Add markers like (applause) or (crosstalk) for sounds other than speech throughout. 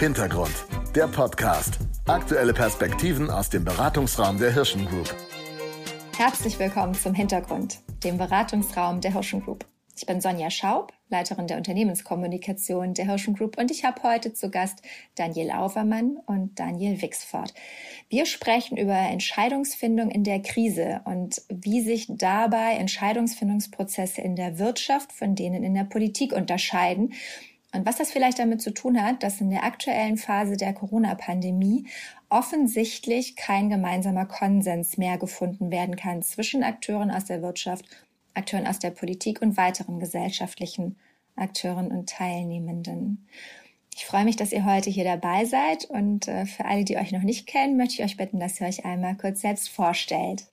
Hintergrund, der Podcast. Aktuelle Perspektiven aus dem Beratungsraum der Hirschen Group. Herzlich willkommen zum Hintergrund, dem Beratungsraum der Hirschen Group. Ich bin Sonja Schaub, Leiterin der Unternehmenskommunikation der Hirschen Group und ich habe heute zu Gast Daniel Auvermann und Daniel Wixford. Wir sprechen über Entscheidungsfindung in der Krise und wie sich dabei Entscheidungsfindungsprozesse in der Wirtschaft von denen in der Politik unterscheiden und was das vielleicht damit zu tun hat, dass in der aktuellen Phase der Corona-Pandemie offensichtlich kein gemeinsamer Konsens mehr gefunden werden kann zwischen Akteuren aus der Wirtschaft Akteuren aus der Politik und weiteren gesellschaftlichen Akteuren und Teilnehmenden. Ich freue mich, dass ihr heute hier dabei seid und äh, für alle, die euch noch nicht kennen, möchte ich euch bitten, dass ihr euch einmal kurz selbst vorstellt.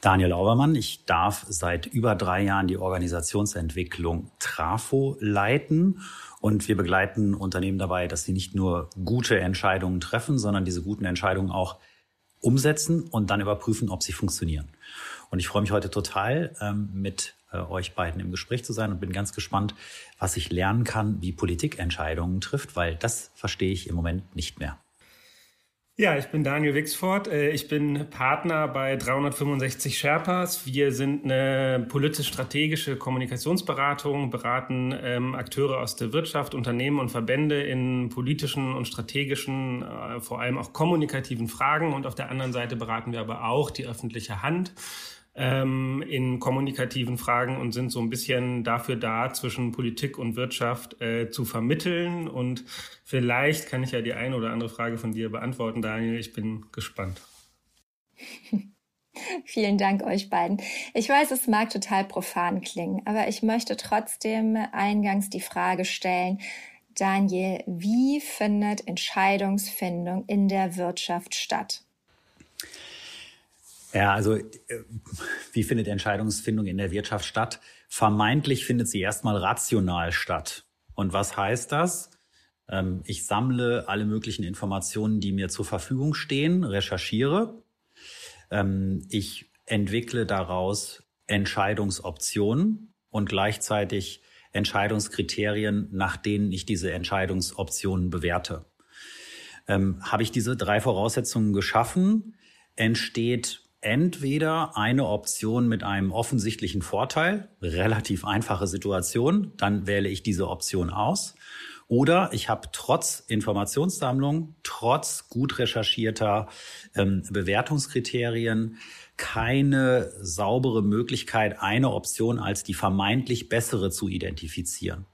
Daniel Aubermann, ich darf seit über drei Jahren die Organisationsentwicklung Trafo leiten und wir begleiten Unternehmen dabei, dass sie nicht nur gute Entscheidungen treffen, sondern diese guten Entscheidungen auch umsetzen und dann überprüfen, ob sie funktionieren. Und ich freue mich heute total, ähm, mit äh, euch beiden im Gespräch zu sein und bin ganz gespannt, was ich lernen kann, wie Politik Entscheidungen trifft, weil das verstehe ich im Moment nicht mehr. Ja, ich bin Daniel Wixford. Äh, ich bin Partner bei 365 Sherpas. Wir sind eine politisch-strategische Kommunikationsberatung, beraten ähm, Akteure aus der Wirtschaft, Unternehmen und Verbände in politischen und strategischen, äh, vor allem auch kommunikativen Fragen. Und auf der anderen Seite beraten wir aber auch die öffentliche Hand ähm, in kommunikativen Fragen und sind so ein bisschen dafür da, zwischen Politik und Wirtschaft äh, zu vermitteln. Und vielleicht kann ich ja die eine oder andere Frage von dir beantworten, Daniel. Ich bin gespannt. (laughs) Vielen Dank euch beiden. Ich weiß, es mag total profan klingen, aber ich möchte trotzdem eingangs die Frage stellen, Daniel, wie findet Entscheidungsfindung in der Wirtschaft statt? Ja, also äh, wie findet Entscheidungsfindung in der Wirtschaft statt? Vermeintlich findet sie erstmal rational statt. Und was heißt das? Ähm, ich sammle alle möglichen Informationen, die mir zur Verfügung stehen, recherchiere. Ähm, ich entwickle daraus Entscheidungsoptionen und gleichzeitig Entscheidungskriterien, nach denen ich diese Entscheidungsoptionen bewerte. Ähm, habe ich diese drei Voraussetzungen geschaffen, entsteht entweder eine Option mit einem offensichtlichen Vorteil, relativ einfache Situation, dann wähle ich diese Option aus. Oder ich habe trotz Informationssammlung, trotz gut recherchierter ähm, Bewertungskriterien keine saubere Möglichkeit, eine Option als die vermeintlich bessere zu identifizieren.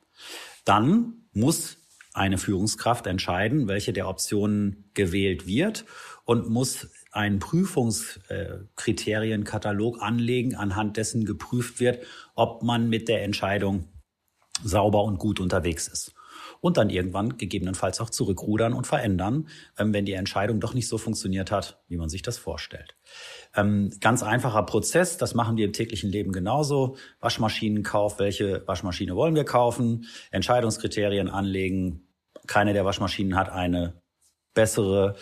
Dann muss eine Führungskraft entscheiden, welche der Optionen gewählt wird und muss einen Prüfungskriterienkatalog anlegen, anhand dessen geprüft wird, ob man mit der Entscheidung sauber und gut unterwegs ist. Und dann irgendwann gegebenenfalls auch zurückrudern und verändern, ähm, wenn die Entscheidung doch nicht so funktioniert hat, wie man sich das vorstellt. Ähm, ganz einfacher Prozess, das machen wir im täglichen Leben genauso. Waschmaschinenkauf, welche Waschmaschine wollen wir kaufen? Entscheidungskriterien anlegen. Keine der Waschmaschinen hat eine bessere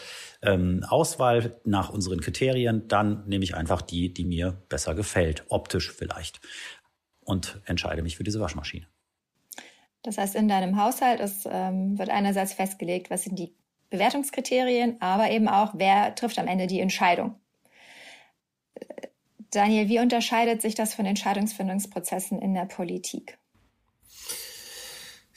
ähm, Auswahl nach unseren Kriterien, dann nehme ich einfach die, die mir besser gefällt, optisch vielleicht, und entscheide mich für diese Waschmaschine. Das heißt, in deinem Haushalt ist, ähm, wird einerseits festgelegt, was sind die Bewertungskriterien, aber eben auch, wer trifft am Ende die Entscheidung. Daniel, wie unterscheidet sich das von Entscheidungsfindungsprozessen in der Politik?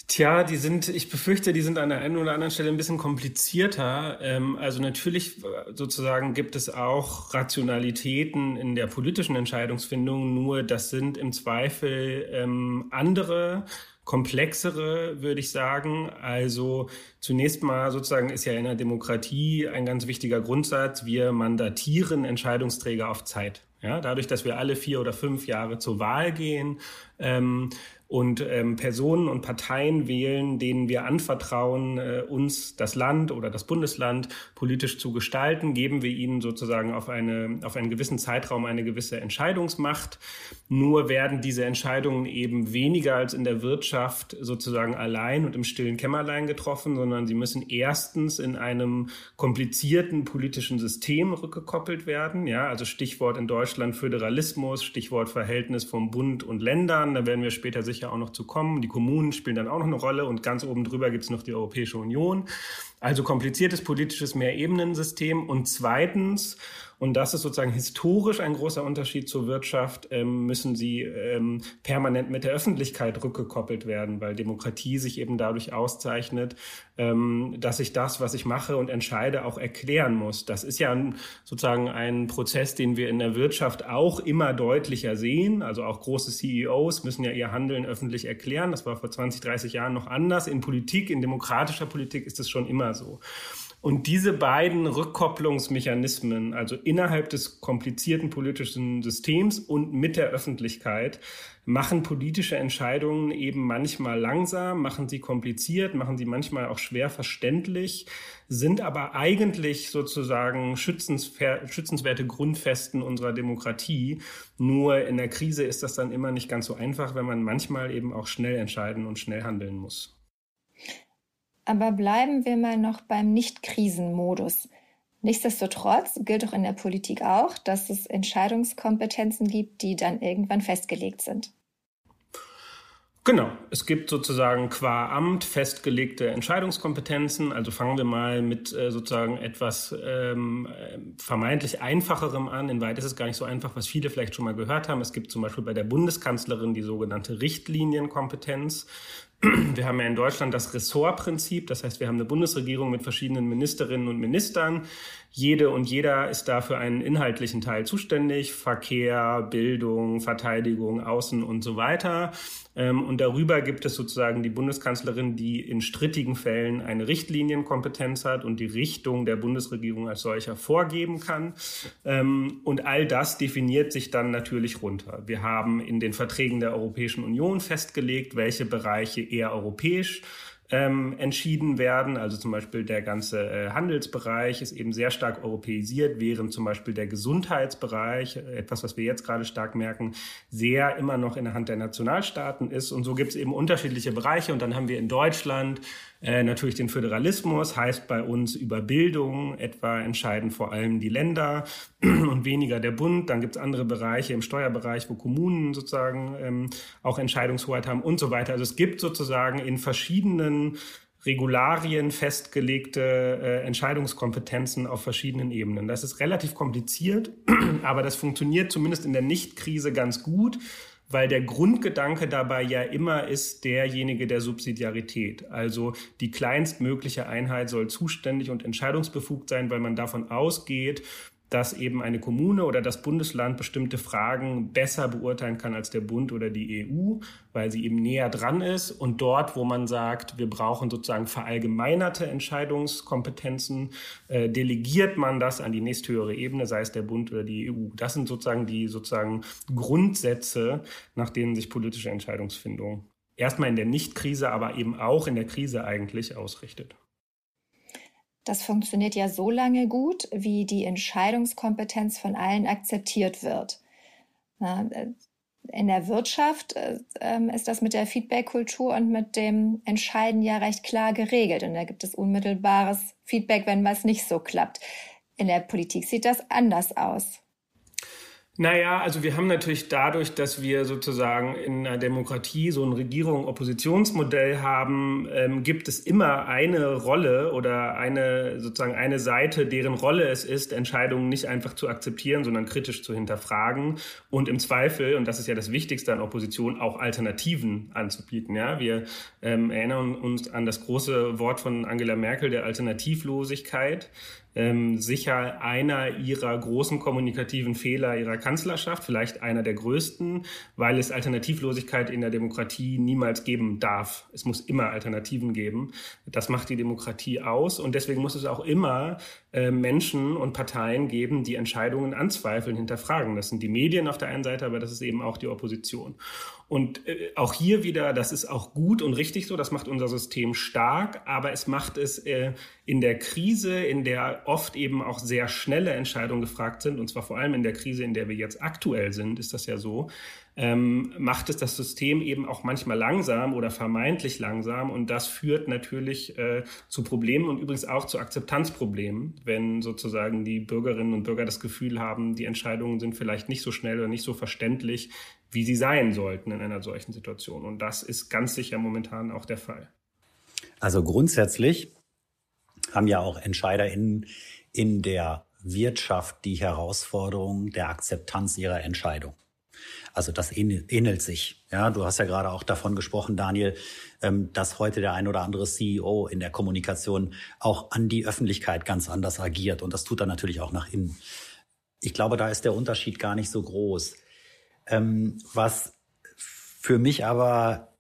Tja, die sind, ich befürchte, die sind an der einen oder anderen Stelle ein bisschen komplizierter. Ähm, also natürlich äh, sozusagen gibt es auch Rationalitäten in der politischen Entscheidungsfindung, nur das sind im Zweifel ähm, andere komplexere, würde ich sagen. Also zunächst mal sozusagen ist ja in der Demokratie ein ganz wichtiger Grundsatz, wir mandatieren Entscheidungsträger auf Zeit. Ja, dadurch, dass wir alle vier oder fünf Jahre zur Wahl gehen, ähm, und ähm, Personen und Parteien wählen, denen wir anvertrauen, äh, uns das Land oder das Bundesland politisch zu gestalten, geben wir ihnen sozusagen auf, eine, auf einen gewissen Zeitraum eine gewisse Entscheidungsmacht. Nur werden diese Entscheidungen eben weniger als in der Wirtschaft sozusagen allein und im stillen Kämmerlein getroffen, sondern sie müssen erstens in einem komplizierten politischen System rückgekoppelt werden. Ja, also Stichwort in Deutschland Föderalismus, Stichwort Verhältnis vom Bund und Ländern. Da werden wir später sicher sicher auch noch zu kommen. Die Kommunen spielen dann auch noch eine Rolle und ganz oben drüber gibt es noch die Europäische Union. Also kompliziertes politisches Mehrebenensystem. Und zweitens, und das ist sozusagen historisch ein großer Unterschied zur Wirtschaft, ähm, müssen sie ähm, permanent mit der Öffentlichkeit rückgekoppelt werden, weil Demokratie sich eben dadurch auszeichnet, ähm, dass ich das, was ich mache und entscheide, auch erklären muss. Das ist ja sozusagen ein Prozess, den wir in der Wirtschaft auch immer deutlicher sehen. Also auch große CEOs müssen ja ihr Handeln öffentlich erklären. Das war vor 20, 30 Jahren noch anders. In Politik, in demokratischer Politik ist es schon immer so. Und diese beiden Rückkopplungsmechanismen, also innerhalb des komplizierten politischen Systems und mit der Öffentlichkeit, machen politische Entscheidungen eben manchmal langsam, machen sie kompliziert, machen sie manchmal auch schwer verständlich, sind aber eigentlich sozusagen schützenswerte Grundfesten unserer Demokratie. Nur in der Krise ist das dann immer nicht ganz so einfach, wenn man manchmal eben auch schnell entscheiden und schnell handeln muss. Aber bleiben wir mal noch beim Nicht-Krisen-Modus. Nichtsdestotrotz gilt auch in der Politik auch, dass es Entscheidungskompetenzen gibt, die dann irgendwann festgelegt sind. Genau, es gibt sozusagen qua Amt festgelegte Entscheidungskompetenzen. Also fangen wir mal mit äh, sozusagen etwas ähm, vermeintlich einfacherem an. In Weit ist es gar nicht so einfach, was viele vielleicht schon mal gehört haben. Es gibt zum Beispiel bei der Bundeskanzlerin die sogenannte Richtlinienkompetenz. Wir haben ja in Deutschland das Ressortprinzip, das heißt, wir haben eine Bundesregierung mit verschiedenen Ministerinnen und Ministern. Jede und jeder ist da für einen inhaltlichen Teil zuständig, Verkehr, Bildung, Verteidigung, Außen und so weiter. Ähm, und darüber gibt es sozusagen die Bundeskanzlerin, die in strittigen Fällen eine Richtlinienkompetenz hat und die Richtung der Bundesregierung als solcher vorgeben kann. Ähm, und all das definiert sich dann natürlich runter. Wir haben in den Verträgen der Europäischen Union festgelegt, welche Bereiche eher europäisch ähm, entschieden werden. Also zum Beispiel der ganze äh, Handelsbereich ist eben sehr stark europäisiert, während zum Beispiel der Gesundheitsbereich, etwas, was wir jetzt gerade stark merken, sehr immer noch in der Hand der Nationalstaaten ist. Und so gibt es eben unterschiedliche Bereiche. Und dann haben wir in Deutschland äh, natürlich den Föderalismus heißt bei uns über Bildung etwa entscheiden vor allem die Länder (clears throat) und weniger der Bund. Dann gibt es andere Bereiche im Steuerbereich, wo Kommunen sozusagen ähm, auch Entscheidungshoheit haben und so weiter. Also es gibt sozusagen in verschiedenen Regularien festgelegte äh, Entscheidungskompetenzen auf verschiedenen Ebenen. Das ist relativ kompliziert, (clears throat) aber das funktioniert zumindest in der Nicht-Krise ganz gut, weil der Grundgedanke dabei ja immer ist derjenige der Subsidiarität. Also die kleinstmögliche Einheit soll zuständig und entscheidungsbefugt sein, weil man davon ausgeht, dass eben eine Kommune oder das Bundesland bestimmte Fragen besser beurteilen kann als der Bund oder die EU, weil sie eben näher dran ist. Und dort, wo man sagt, wir brauchen sozusagen verallgemeinerte Entscheidungskompetenzen, äh, delegiert man das an die nächsthöhere Ebene, sei es der Bund oder die EU. Das sind sozusagen die sozusagen Grundsätze, nach denen sich politische Entscheidungsfindung erstmal in der Nicht-Krise, aber eben auch in der Krise eigentlich ausrichtet. Das funktioniert ja so lange gut, wie die Entscheidungskompetenz von allen akzeptiert wird. In der Wirtschaft äh, ähm, ist das mit der Feedback-Kultur und mit dem Entscheiden ja recht klar geregelt. Und da gibt es unmittelbares Feedback, wenn was nicht so klappt. In der Politik sieht das anders aus. Naja, also wir haben natürlich dadurch, dass wir sozusagen in einer Demokratie so ein Regierung-Oppositionsmodell haben, ähm, gibt es immer eine Rolle oder eine sozusagen eine Seite, deren Rolle es ist, Entscheidungen nicht einfach zu akzeptieren, sondern kritisch zu hinterfragen und im Zweifel, und das ist ja das Wichtigste an Opposition, auch Alternativen anzubieten. Ja, wir ähm, erinnern uns an das große Wort von Angela Merkel der Alternativlosigkeit ähm, sicher einer ihrer großen kommunikativen Fehler ihrer Kanzlerschaft, vielleicht einer der größten, weil es Alternativlosigkeit in der Demokratie niemals geben darf. Es muss immer Alternativen geben. Das macht die Demokratie aus und deswegen muss es auch immer äh, Menschen und Parteien geben, die Entscheidungen anzweifeln, hinterfragen. Das sind die Medien auf der einen Seite, aber das ist eben auch die Opposition. Und äh, auch hier wieder, das ist auch gut und richtig so, das macht unser System stark, aber es macht es äh, in der Krise, in der oft eben auch sehr schnelle Entscheidungen gefragt sind, und zwar vor allem in der Krise, in der wir jetzt aktuell sind, ist das ja so, ähm, macht es das System eben auch manchmal langsam oder vermeintlich langsam. Und das führt natürlich äh, zu Problemen und übrigens auch zu Akzeptanzproblemen, wenn sozusagen die Bürgerinnen und Bürger das Gefühl haben, die Entscheidungen sind vielleicht nicht so schnell oder nicht so verständlich, wie sie sein sollten in einer solchen Situation. Und das ist ganz sicher momentan auch der Fall. Also grundsätzlich haben ja auch EntscheiderInnen in der Wirtschaft die Herausforderung der Akzeptanz ihrer Entscheidung. Also das ähnelt sich. Ja, du hast ja gerade auch davon gesprochen, Daniel, ähm, dass heute der ein oder andere CEO in der Kommunikation auch an die Öffentlichkeit ganz anders agiert. Und das tut er natürlich auch nach innen. Ich glaube, da ist der Unterschied gar nicht so groß. Ähm, was für mich aber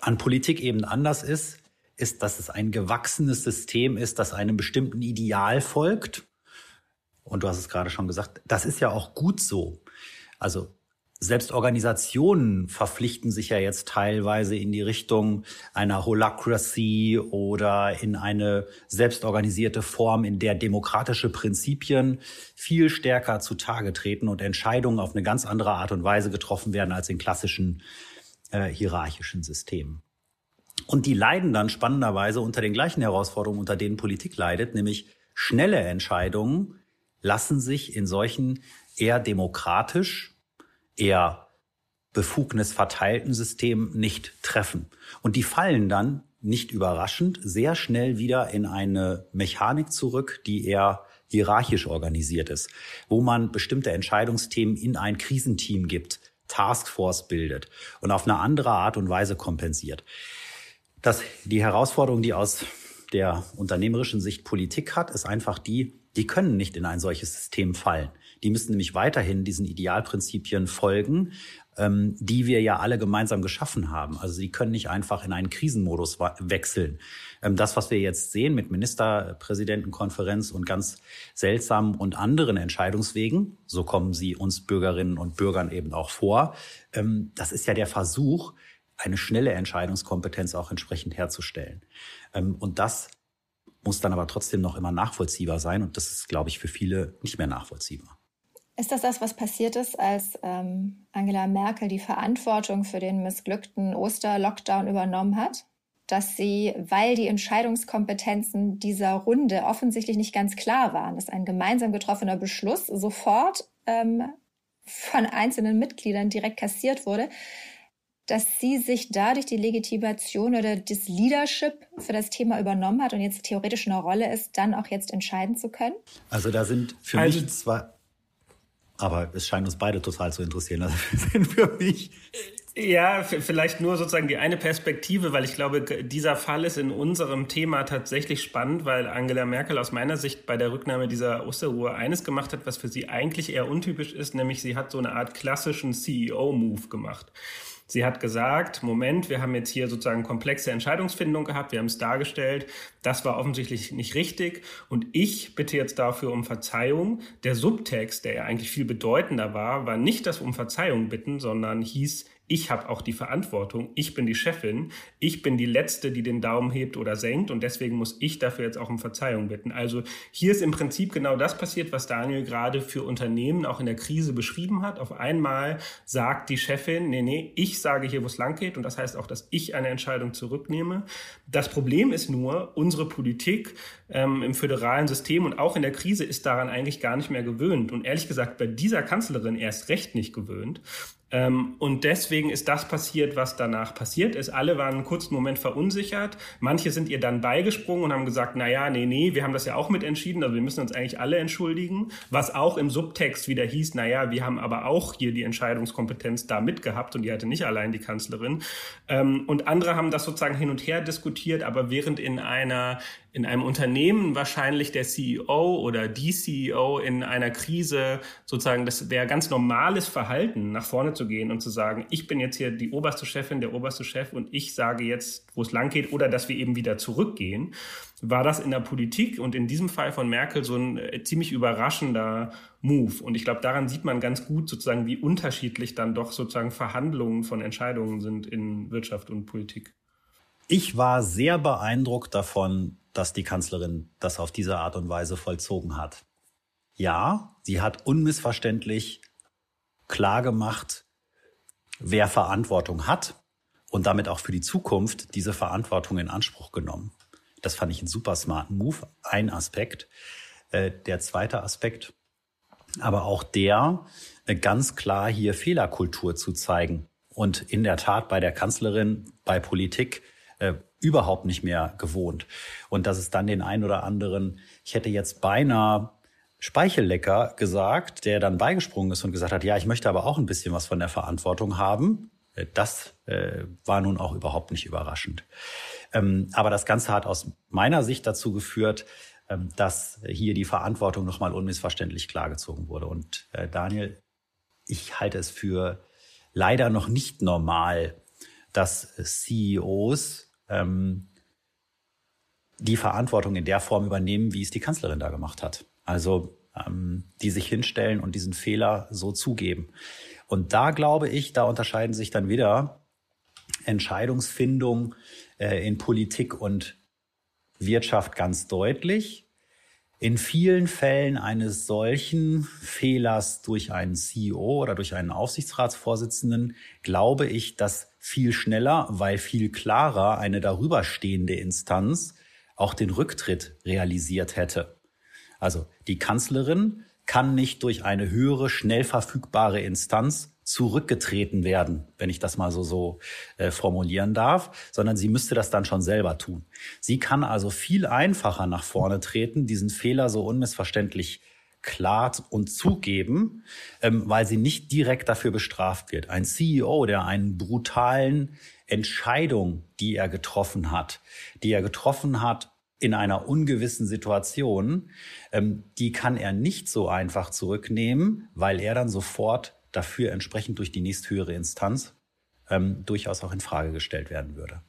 an Politik eben anders ist, ist, dass es ein gewachsenes System ist, das einem bestimmten Ideal folgt. Und du hast es gerade schon gesagt, das ist ja auch gut so. Also selbst Organisationen verpflichten sich ja jetzt teilweise in die Richtung einer Holacracy oder in eine selbstorganisierte Form, in der demokratische Prinzipien viel stärker zutage treten und Entscheidungen auf eine ganz andere Art und Weise getroffen werden als in klassischen äh, hierarchischen Systemen. Und die leiden dann spannenderweise unter den gleichen Herausforderungen, unter denen Politik leidet, nämlich schnelle Entscheidungen lassen sich in solchen eher demokratisch eher befugnisverteilten System nicht treffen. Und die fallen dann, nicht überraschend, sehr schnell wieder in eine Mechanik zurück, die eher hierarchisch organisiert ist, wo man bestimmte Entscheidungsthemen in ein Krisenteam gibt, Taskforce bildet und auf eine andere Art und Weise kompensiert. Das, die Herausforderung, die aus der unternehmerischen Sicht Politik hat, ist einfach die, die können nicht in ein solches System fallen. Die müssen nämlich weiterhin diesen Idealprinzipien folgen, ähm, die wir ja alle gemeinsam geschaffen haben. Also sie können nicht einfach in einen Krisenmodus wechseln. Ähm, das, was wir jetzt sehen mit Ministerpräsidentenkonferenz und ganz seltsamen und anderen Entscheidungswegen, so kommen sie uns Bürgerinnen und Bürgern eben auch vor, ähm, das ist ja der Versuch, eine schnelle Entscheidungskompetenz auch entsprechend herzustellen. Ähm, und das muss dann aber trotzdem noch immer nachvollziehbar sein. Und das ist, glaube ich, für viele nicht mehr nachvollziehbar. Ist das das, was passiert ist, als ähm, Angela Merkel die Verantwortung für den missglückten Oster-Lockdown übernommen hat? Dass sie, weil die Entscheidungskompetenzen dieser Runde offensichtlich nicht ganz klar waren, dass ein gemeinsam getroffener Beschluss sofort ähm, von einzelnen Mitgliedern direkt kassiert wurde, dass sie sich dadurch die Legitimation oder das Leadership für das Thema übernommen hat und jetzt theoretisch eine Rolle ist, dann auch jetzt entscheiden zu können? Also da sind für also, mich zwei, aber es scheint uns beide total zu interessieren. Also sind für mich. Ja, vielleicht nur sozusagen die eine Perspektive, weil ich glaube, dieser Fall ist in unserem Thema tatsächlich spannend, weil Angela Merkel aus meiner Sicht bei der Rücknahme dieser Osterruhe eines gemacht hat, was für sie eigentlich eher untypisch ist, nämlich sie hat so eine Art klassischen CEO-Move gemacht. Sie hat gesagt, Moment, wir haben jetzt hier sozusagen komplexe Entscheidungsfindung gehabt, wir haben es dargestellt, das war offensichtlich nicht richtig und ich bitte jetzt dafür um Verzeihung. Der Subtext, der ja eigentlich viel bedeutender war, war nicht das um Verzeihung bitten, sondern hieß, ich habe auch die Verantwortung, ich bin die Chefin, ich bin die Letzte, die den Daumen hebt oder senkt und deswegen muss ich dafür jetzt auch um Verzeihung bitten. Also hier ist im Prinzip genau das passiert, was Daniel gerade für Unternehmen auch in der Krise beschrieben hat. Auf einmal sagt die Chefin, nee, nee, ich sage hier, wo es lang geht und das heißt auch, dass ich eine Entscheidung zurücknehme. Das Problem ist nur, unsere Politik ähm, im föderalen System und auch in der Krise ist daran eigentlich gar nicht mehr gewöhnt und ehrlich gesagt bei dieser Kanzlerin erst recht nicht gewöhnt. Ähm, und deswegen ist das passiert, was danach passiert ist. Alle waren einen kurzen Moment verunsichert. Manche sind ihr dann beigesprungen und haben gesagt, na ja, nee, nee, wir haben das ja auch mit entschieden, also wir müssen uns eigentlich alle entschuldigen. Was auch im Subtext wieder hieß, na ja, wir haben aber auch hier die Entscheidungskompetenz da mitgehabt und die hatte nicht allein die Kanzlerin. Ähm, und andere haben das sozusagen hin und her diskutiert, aber während in einer in einem Unternehmen wahrscheinlich der CEO oder die CEO in einer Krise sozusagen, das wäre ganz normales Verhalten, nach vorne zu gehen und zu sagen, ich bin jetzt hier die oberste Chefin, der oberste Chef und ich sage jetzt, wo es lang geht oder dass wir eben wieder zurückgehen, war das in der Politik und in diesem Fall von Merkel so ein äh, ziemlich überraschender Move. Und ich glaube, daran sieht man ganz gut sozusagen, wie unterschiedlich dann doch sozusagen Verhandlungen von Entscheidungen sind in Wirtschaft und Politik. Ich war sehr beeindruckt davon, dass die Kanzlerin das auf diese Art und Weise vollzogen hat. Ja, sie hat unmissverständlich klar gemacht, wer Verantwortung hat und damit auch für die Zukunft diese Verantwortung in Anspruch genommen. Das fand ich einen super smarten Move. Ein Aspekt. Äh, der zweite Aspekt, aber auch der, äh, ganz klar hier Fehlerkultur zu zeigen. Und in der Tat bei der Kanzlerin, bei Politik äh, überhaupt nicht mehr gewohnt. Und dass es dann den einen oder anderen, ich hätte jetzt beinahe Speichellecker gesagt, der dann beigesprungen ist und gesagt hat, ja, ich möchte aber auch ein bisschen was von der Verantwortung haben. Äh, das äh, war nun auch überhaupt nicht überraschend. Ähm, aber das Ganze hat aus meiner Sicht dazu geführt, ähm, dass hier die Verantwortung nochmal unmissverständlich klargezogen wurde. Und äh, Daniel, ich halte es für leider noch nicht normal, dass CEOs ähm, die Verantwortung in der Form übernehmen, wie es die Kanzlerin da gemacht hat. Also ähm, die sich hinstellen und diesen Fehler so zugeben. Und da glaube ich, da unterscheiden sich dann wieder Entscheidungsfindung äh, in Politik und Wirtschaft ganz deutlich. In vielen Fällen eines solchen Fehlers durch einen CEO oder durch einen Aufsichtsratsvorsitzenden glaube ich, dass viel schneller, weil viel klarer eine darüberstehende Instanz auch den Rücktritt realisiert hätte. Also die Kanzlerin kann nicht durch eine höhere, schnell verfügbare Instanz zurückgetreten werden, wenn ich das mal so so äh, formulieren darf, sondern sie müsste das dann schon selber tun. Sie kann also viel einfacher nach vorne treten, diesen Fehler so unmissverständlich klar und zugeben, ähm, weil sie nicht direkt dafür bestraft wird. Ein CEO, der einen brutalen Entscheidung, die er getroffen hat, die er getroffen hat in einer ungewissen Situation, ähm, die kann er nicht so einfach zurücknehmen, weil er dann sofort dafür entsprechend durch die nächsthöhere Instanz ähm, durchaus auch in Frage gestellt werden würde.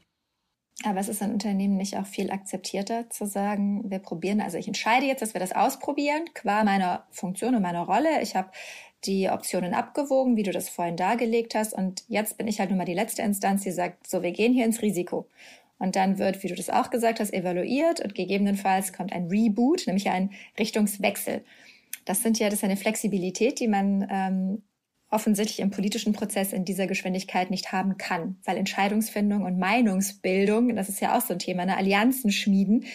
Aber es ist ein Unternehmen nicht auch viel akzeptierter zu sagen, wir probieren, also ich entscheide jetzt, dass wir das ausprobieren, qua meiner Funktion und meiner Rolle. Ich habe die Optionen abgewogen, wie du das vorhin dargelegt hast. Und jetzt bin ich halt nun mal die letzte Instanz, die sagt, so, wir gehen hier ins Risiko. Und dann wird, wie du das auch gesagt hast, evaluiert und gegebenenfalls kommt ein Reboot, nämlich ein Richtungswechsel. Das sind ja, das ist eine Flexibilität, die man ähm, offensichtlich im politischen Prozess in dieser Geschwindigkeit nicht haben kann, weil Entscheidungsfindung und Meinungsbildung, das ist ja auch so ein Thema, ne, Allianzen schmieden,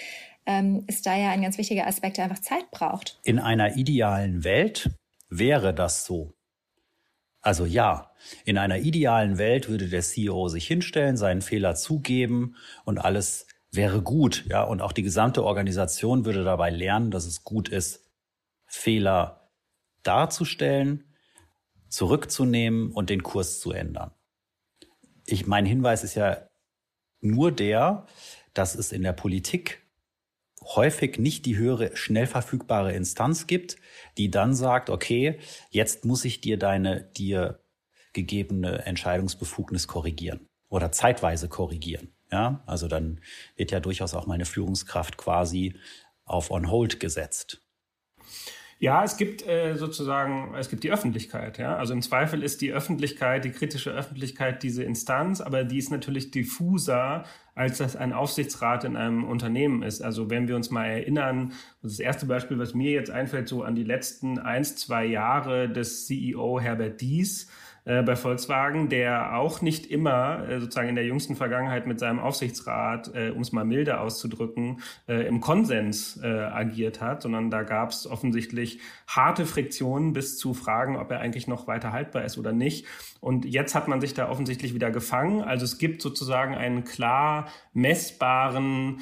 ähm, ist da ja ein ganz wichtiger Aspekt, der einfach Zeit braucht. In einer idealen Welt wäre das so. Also ja, in einer idealen Welt würde der CEO sich hinstellen, seinen Fehler zugeben und alles wäre gut, ja, und auch die gesamte Organisation würde dabei lernen, dass es gut ist, Fehler darzustellen zurückzunehmen und den Kurs zu ändern. Ich, mein Hinweis ist ja nur der, dass es in der Politik häufig nicht die höhere, schnell verfügbare Instanz gibt, die dann sagt, okay, jetzt muss ich dir deine dir gegebene Entscheidungsbefugnis korrigieren oder zeitweise korrigieren. Ja, also dann wird ja durchaus auch meine Führungskraft quasi auf on hold gesetzt. Ja, es gibt äh, sozusagen, es gibt die Öffentlichkeit. Ja? Also im Zweifel ist die Öffentlichkeit, die kritische Öffentlichkeit diese Instanz, aber die ist natürlich diffuser, als das ein Aufsichtsrat in einem Unternehmen ist. Also wenn wir uns mal erinnern, das erste Beispiel, was mir jetzt einfällt, so an die letzten eins, zwei Jahre des CEO Herbert Dies, äh, bei Volkswagen, der auch nicht immer äh, sozusagen in der jüngsten Vergangenheit mit seinem Aufsichtsrat, äh, um es mal milde auszudrücken, äh, im Konsens äh, agiert hat, sondern da gab es offensichtlich harte Friktionen bis zu Fragen, ob er eigentlich noch weiter haltbar ist oder nicht. Und jetzt hat man sich da offensichtlich wieder gefangen. Also es gibt sozusagen einen klar messbaren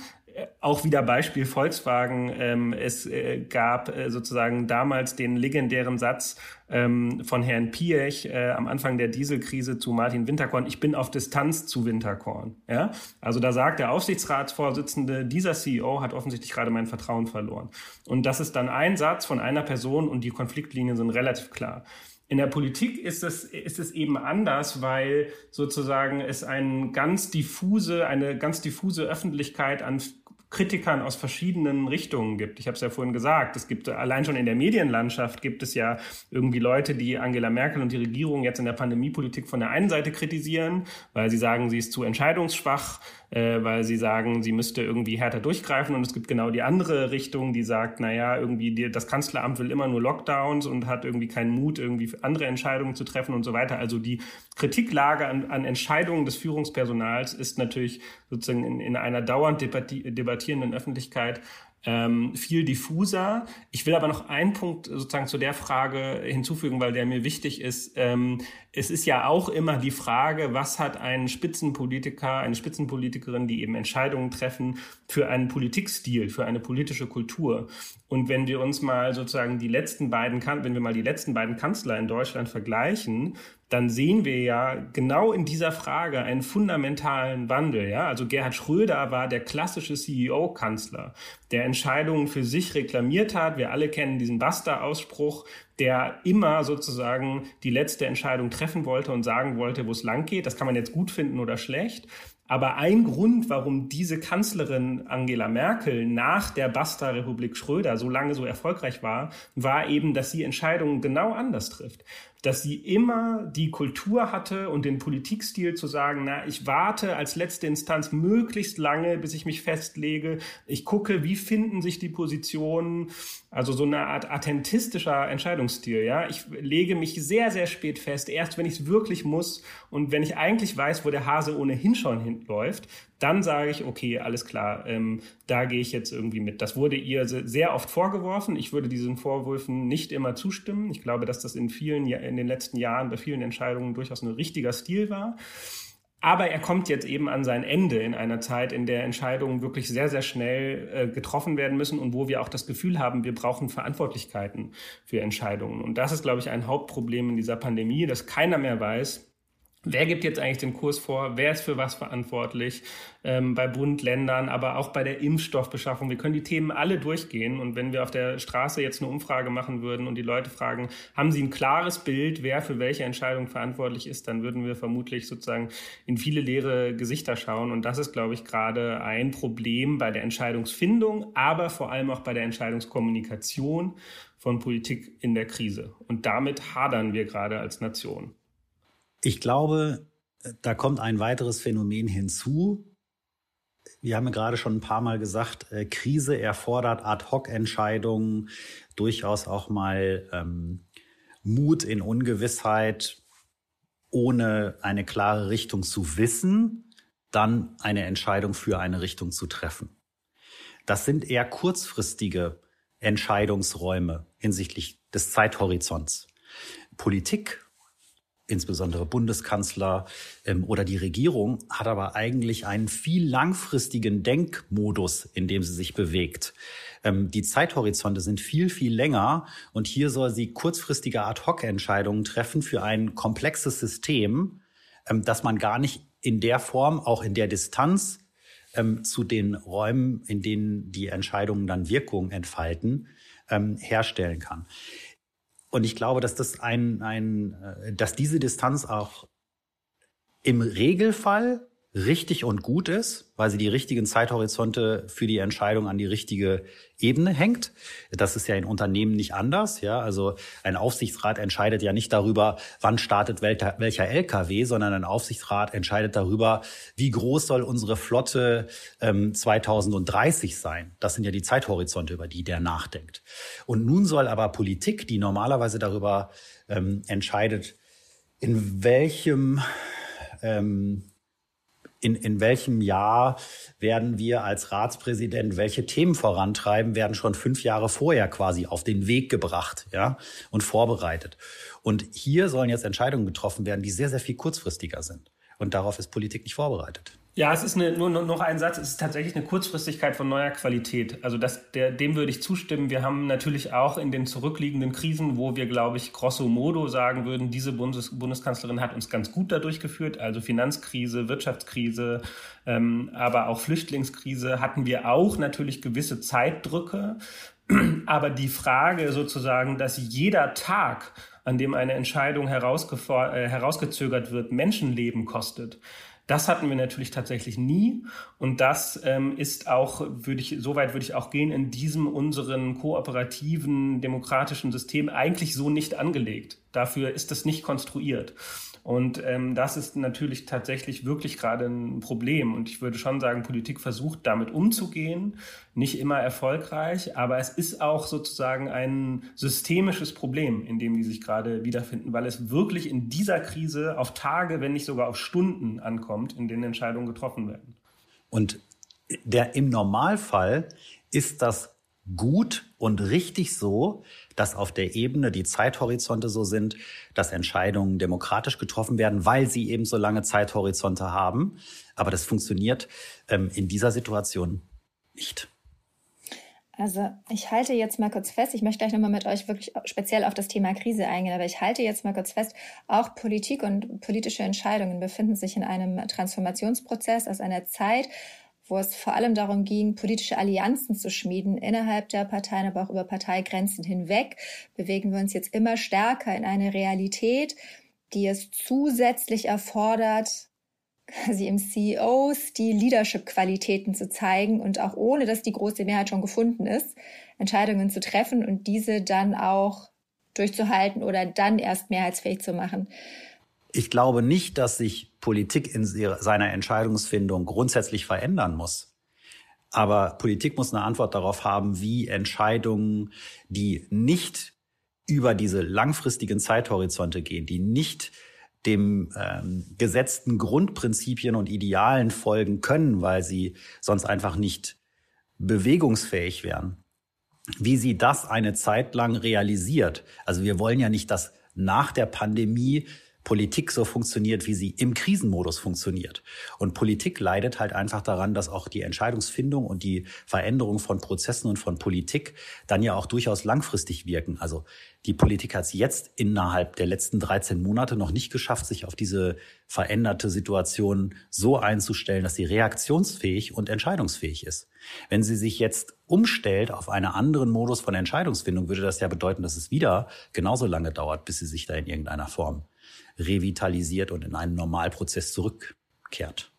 auch wieder Beispiel Volkswagen. Ähm, es äh, gab äh, sozusagen damals den legendären Satz ähm, von Herrn Piech äh, am Anfang der Dieselkrise zu Martin Winterkorn, ich bin auf Distanz zu Winterkorn. Ja? Also da sagt der Aufsichtsratsvorsitzende, dieser CEO hat offensichtlich gerade mein Vertrauen verloren. Und das ist dann ein Satz von einer Person und die Konfliktlinien sind relativ klar. In der Politik ist es, ist es eben anders, weil sozusagen es ein ganz diffuse, eine ganz diffuse Öffentlichkeit an Kritikern aus verschiedenen Richtungen gibt. Ich habe es ja vorhin gesagt, es gibt allein schon in der Medienlandschaft gibt es ja irgendwie Leute, die Angela Merkel und die Regierung jetzt in der Pandemiepolitik von der einen Seite kritisieren, weil sie sagen, sie ist zu entscheidungsschwach, äh, weil sie sagen, sie müsste irgendwie härter durchgreifen. Und es gibt genau die andere Richtung, die sagt, naja, irgendwie die, das Kanzleramt will immer nur Lockdowns und hat irgendwie keinen Mut, irgendwie andere Entscheidungen zu treffen und so weiter. Also die Kritiklage an, an Entscheidungen des Führungspersonals ist natürlich sozusagen in, in einer dauernd debattierenden Öffentlichkeit ähm, viel diffuser. Ich will aber noch einen Punkt sozusagen zu der Frage hinzufügen, weil der mir wichtig ist. Ähm, es ist ja auch immer die Frage, was hat ein Spitzenpolitiker, eine Spitzenpolitikerin, die eben Entscheidungen treffen, für einen Politikstil, für eine politische Kultur. Und wenn wir uns mal sozusagen die letzten beiden, wenn wir mal die letzten beiden Kanzler in Deutschland vergleichen, dann sehen wir ja genau in dieser Frage einen fundamentalen Wandel. Ja? Also Gerhard Schröder war der klassische CEO-Kanzler, der Entscheidungen für sich reklamiert hat. Wir alle kennen diesen Basta-Ausspruch, der immer sozusagen die letzte Entscheidung treffen wollte und sagen wollte, wo es lang geht. Das kann man jetzt gut finden oder schlecht. Aber ein Grund, warum diese Kanzlerin Angela Merkel nach der Basta-Republik Schröder so lange so erfolgreich war, war eben, dass sie Entscheidungen genau anders trifft dass sie immer die Kultur hatte und den Politikstil zu sagen, na, ich warte als letzte Instanz möglichst lange, bis ich mich festlege. Ich gucke, wie finden sich die Positionen. Also so eine Art attentistischer Entscheidungsstil, ja. Ich lege mich sehr, sehr spät fest, erst wenn ich es wirklich muss und wenn ich eigentlich weiß, wo der Hase ohnehin schon hinläuft, dann sage ich, okay, alles klar, ähm, da gehe ich jetzt irgendwie mit. Das wurde ihr sehr oft vorgeworfen. Ich würde diesen Vorwürfen nicht immer zustimmen. Ich glaube, dass das in vielen, in den letzten Jahren bei vielen Entscheidungen durchaus ein richtiger Stil war. Aber er kommt jetzt eben an sein Ende in einer Zeit, in der Entscheidungen wirklich sehr, sehr schnell äh, getroffen werden müssen und wo wir auch das Gefühl haben, wir brauchen Verantwortlichkeiten für Entscheidungen. Und das ist, glaube ich, ein Hauptproblem in dieser Pandemie, dass keiner mehr weiß, Wer gibt jetzt eigentlich den Kurs vor? Wer ist für was verantwortlich? Ähm, bei Bund, Ländern, aber auch bei der Impfstoffbeschaffung. Wir können die Themen alle durchgehen. Und wenn wir auf der Straße jetzt eine Umfrage machen würden und die Leute fragen, haben sie ein klares Bild, wer für welche Entscheidung verantwortlich ist, dann würden wir vermutlich sozusagen in viele leere Gesichter schauen. Und das ist, glaube ich, gerade ein Problem bei der Entscheidungsfindung, aber vor allem auch bei der Entscheidungskommunikation von Politik in der Krise. Und damit hadern wir gerade als Nation. Ich glaube, da kommt ein weiteres Phänomen hinzu. Wir haben ja gerade schon ein paar Mal gesagt, äh, Krise erfordert Ad-hoc-Entscheidungen, durchaus auch mal ähm, Mut in Ungewissheit, ohne eine klare Richtung zu wissen, dann eine Entscheidung für eine Richtung zu treffen. Das sind eher kurzfristige Entscheidungsräume hinsichtlich des Zeithorizonts. Politik insbesondere Bundeskanzler ähm, oder die Regierung hat aber eigentlich einen viel langfristigen Denkmodus, in dem sie sich bewegt. Ähm, die Zeithorizonte sind viel, viel länger und hier soll sie kurzfristige Ad-hoc-Entscheidungen treffen für ein komplexes System, ähm, das man gar nicht in der Form, auch in der Distanz ähm, zu den Räumen, in denen die Entscheidungen dann Wirkung entfalten, ähm, herstellen kann. Und ich glaube, dass das ein, ein, äh, dass diese Distanz auch im Regelfall richtig und gut ist, weil sie die richtigen Zeithorizonte für die Entscheidung an die richtige Ebene hängt. Das ist ja in Unternehmen nicht anders. Ja, also ein Aufsichtsrat entscheidet ja nicht darüber, wann startet welcher, LKW, sondern ein Aufsichtsrat entscheidet darüber, wie groß soll unsere Flotte ähm, 2030 sein. Das sind ja die Zeithorizonte, über die der nachdenkt. Und nun soll aber Politik, die normalerweise darüber ähm, entscheidet, in welchem ähm, in, in welchem Jahr werden wir als Ratspräsident welche Themen vorantreiben, werden schon fünf Jahre vorher quasi auf den Weg gebracht, ja, und vorbereitet. Und hier sollen jetzt Entscheidungen getroffen werden, die sehr, sehr viel kurzfristiger sind. Und darauf ist Politik nicht vorbereitet. Ja, es ist eine, nur noch ein Satz, es ist tatsächlich eine Kurzfristigkeit von neuer Qualität. Also das, der, dem würde ich zustimmen. Wir haben natürlich auch in den zurückliegenden Krisen, wo wir, glaube ich, grosso modo sagen würden, diese Bundes, Bundeskanzlerin hat uns ganz gut dadurch geführt. Also Finanzkrise, Wirtschaftskrise, ähm, aber auch Flüchtlingskrise hatten wir auch natürlich gewisse Zeitdrücke. Aber die Frage sozusagen, dass jeder Tag, an dem eine Entscheidung äh, herausgezögert wird, Menschenleben kostet, das hatten wir natürlich tatsächlich nie. Und das ähm, ist auch, würde ich, soweit würde ich auch gehen, in diesem unseren kooperativen demokratischen System eigentlich so nicht angelegt. Dafür ist es nicht konstruiert. Und ähm, das ist natürlich tatsächlich wirklich gerade ein Problem. Und ich würde schon sagen, Politik versucht damit umzugehen, nicht immer erfolgreich, aber es ist auch sozusagen ein systemisches Problem, in dem die sich gerade wiederfinden, weil es wirklich in dieser Krise auf Tage, wenn nicht sogar auf Stunden ankommt, in denen Entscheidungen getroffen werden. Und der im Normalfall ist das gut und richtig so, dass auf der Ebene die Zeithorizonte so sind, dass Entscheidungen demokratisch getroffen werden, weil sie eben so lange Zeithorizonte haben. Aber das funktioniert ähm, in dieser Situation nicht. Also ich halte jetzt mal kurz fest, ich möchte gleich nochmal mit euch wirklich speziell auf das Thema Krise eingehen, aber ich halte jetzt mal kurz fest, auch Politik und politische Entscheidungen befinden sich in einem Transformationsprozess aus einer Zeit, wo es vor allem darum ging, politische Allianzen zu schmieden innerhalb der Parteien, aber auch über Parteigrenzen hinweg, bewegen wir uns jetzt immer stärker in eine Realität, die es zusätzlich erfordert, quasi im CEOs die Leadership-Qualitäten zu zeigen und auch ohne, dass die große Mehrheit schon gefunden ist, Entscheidungen zu treffen und diese dann auch durchzuhalten oder dann erst mehrheitsfähig zu machen. Ich glaube nicht, dass sich Politik in seiner Entscheidungsfindung grundsätzlich verändern muss. Aber Politik muss eine Antwort darauf haben, wie Entscheidungen, die nicht über diese langfristigen Zeithorizonte gehen, die nicht dem ähm, gesetzten Grundprinzipien und Idealen folgen können, weil sie sonst einfach nicht bewegungsfähig wären. Wie sie das eine Zeit lang realisiert. Also wir wollen ja nicht, dass nach der Pandemie Politik so funktioniert, wie sie im Krisenmodus funktioniert. Und Politik leidet halt einfach daran, dass auch die Entscheidungsfindung und die Veränderung von Prozessen und von Politik dann ja auch durchaus langfristig wirken. Also die Politik hat es jetzt innerhalb der letzten 13 Monate noch nicht geschafft, sich auf diese veränderte Situation so einzustellen, dass sie reaktionsfähig und entscheidungsfähig ist. Wenn sie sich jetzt umstellt auf einen anderen Modus von Entscheidungsfindung, würde das ja bedeuten, dass es wieder genauso lange dauert, bis sie sich da in irgendeiner Form revitalisiert und in einen Normalprozess zurückkehrt.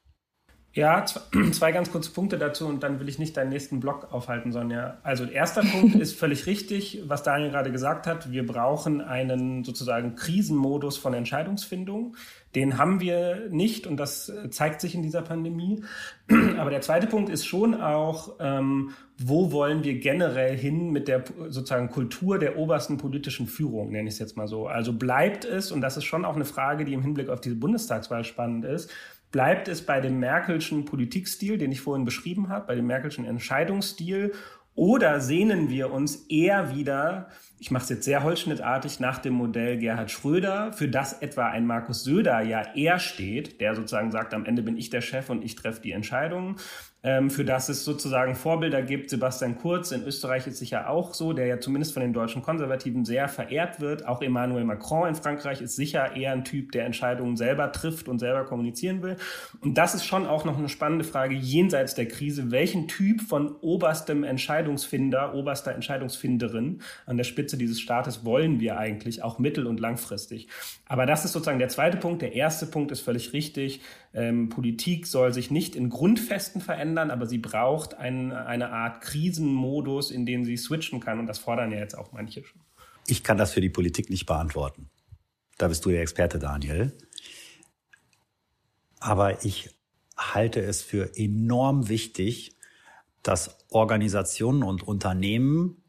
Ja, (clears throat) zwei ganz kurze Punkte dazu und dann will ich nicht deinen nächsten Block aufhalten, Sonja. Also erster (laughs) Punkt ist völlig richtig, was Daniel gerade gesagt hat. Wir brauchen einen sozusagen Krisenmodus von Entscheidungsfindung. Den haben wir nicht und das zeigt sich in dieser Pandemie. (clears throat) Aber der zweite Punkt ist schon auch, ähm, wo wollen wir generell hin mit der sozusagen Kultur der obersten politischen Führung, nenne ich es jetzt mal so. Also bleibt es, und das ist schon auch eine Frage, die im Hinblick auf diese Bundestagswahl spannend ist, bleibt es bei dem Merkelschen Politikstil, den ich vorhin beschrieben habe, bei dem Merkelschen Entscheidungsstil, oder sehnen wir uns eher wieder, ich mache es jetzt sehr holzschnittartig, nach dem Modell Gerhard Schröder, für das etwa ein Markus Söder ja eher steht, der sozusagen sagt, am Ende bin ich der Chef und ich treffe die Entscheidungen, für das es sozusagen Vorbilder gibt. Sebastian Kurz in Österreich ist sicher auch so, der ja zumindest von den deutschen Konservativen sehr verehrt wird. Auch Emmanuel Macron in Frankreich ist sicher eher ein Typ, der Entscheidungen selber trifft und selber kommunizieren will. Und das ist schon auch noch eine spannende Frage jenseits der Krise. Welchen Typ von oberstem Entscheidungsfinder, oberster Entscheidungsfinderin an der Spitze dieses Staates wollen wir eigentlich, auch mittel- und langfristig? Aber das ist sozusagen der zweite Punkt. Der erste Punkt ist völlig richtig. Ähm, Politik soll sich nicht in Grundfesten verändern, aber sie braucht ein, eine Art Krisenmodus, in den sie switchen kann. Und das fordern ja jetzt auch manche schon. Ich kann das für die Politik nicht beantworten. Da bist du der Experte, Daniel. Aber ich halte es für enorm wichtig, dass Organisationen und Unternehmen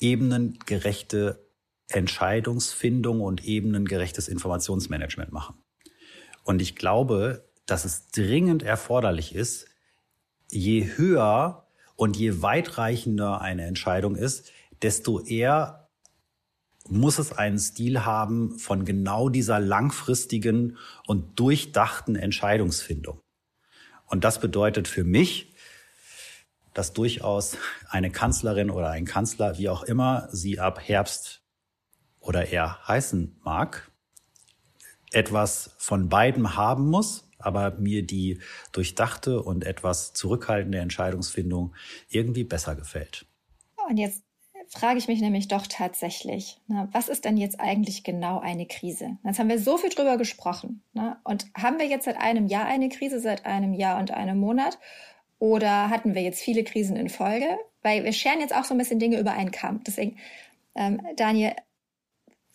ebenengerechte Entscheidungsfindung und ebenengerechtes Informationsmanagement machen. Und ich glaube, dass es dringend erforderlich ist, je höher und je weitreichender eine Entscheidung ist, desto eher muss es einen Stil haben von genau dieser langfristigen und durchdachten Entscheidungsfindung. Und das bedeutet für mich, dass durchaus eine Kanzlerin oder ein Kanzler, wie auch immer sie ab Herbst oder er heißen mag, etwas von beidem haben muss, aber mir die durchdachte und etwas zurückhaltende Entscheidungsfindung irgendwie besser gefällt. Und jetzt frage ich mich nämlich doch tatsächlich, na, was ist denn jetzt eigentlich genau eine Krise? Jetzt haben wir so viel drüber gesprochen. Na, und haben wir jetzt seit einem Jahr eine Krise, seit einem Jahr und einem Monat? Oder hatten wir jetzt viele Krisen in Folge? Weil wir scheren jetzt auch so ein bisschen Dinge über einen Kamm. Deswegen, ähm, Daniel,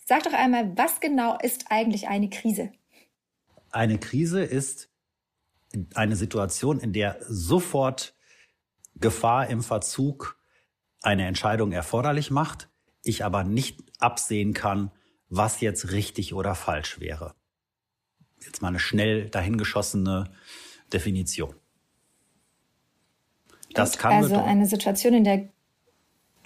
Sag doch einmal, was genau ist eigentlich eine Krise? Eine Krise ist eine Situation, in der sofort Gefahr im Verzug eine Entscheidung erforderlich macht, ich aber nicht absehen kann, was jetzt richtig oder falsch wäre. Jetzt mal eine schnell dahingeschossene Definition. Das kann also eine Situation, in der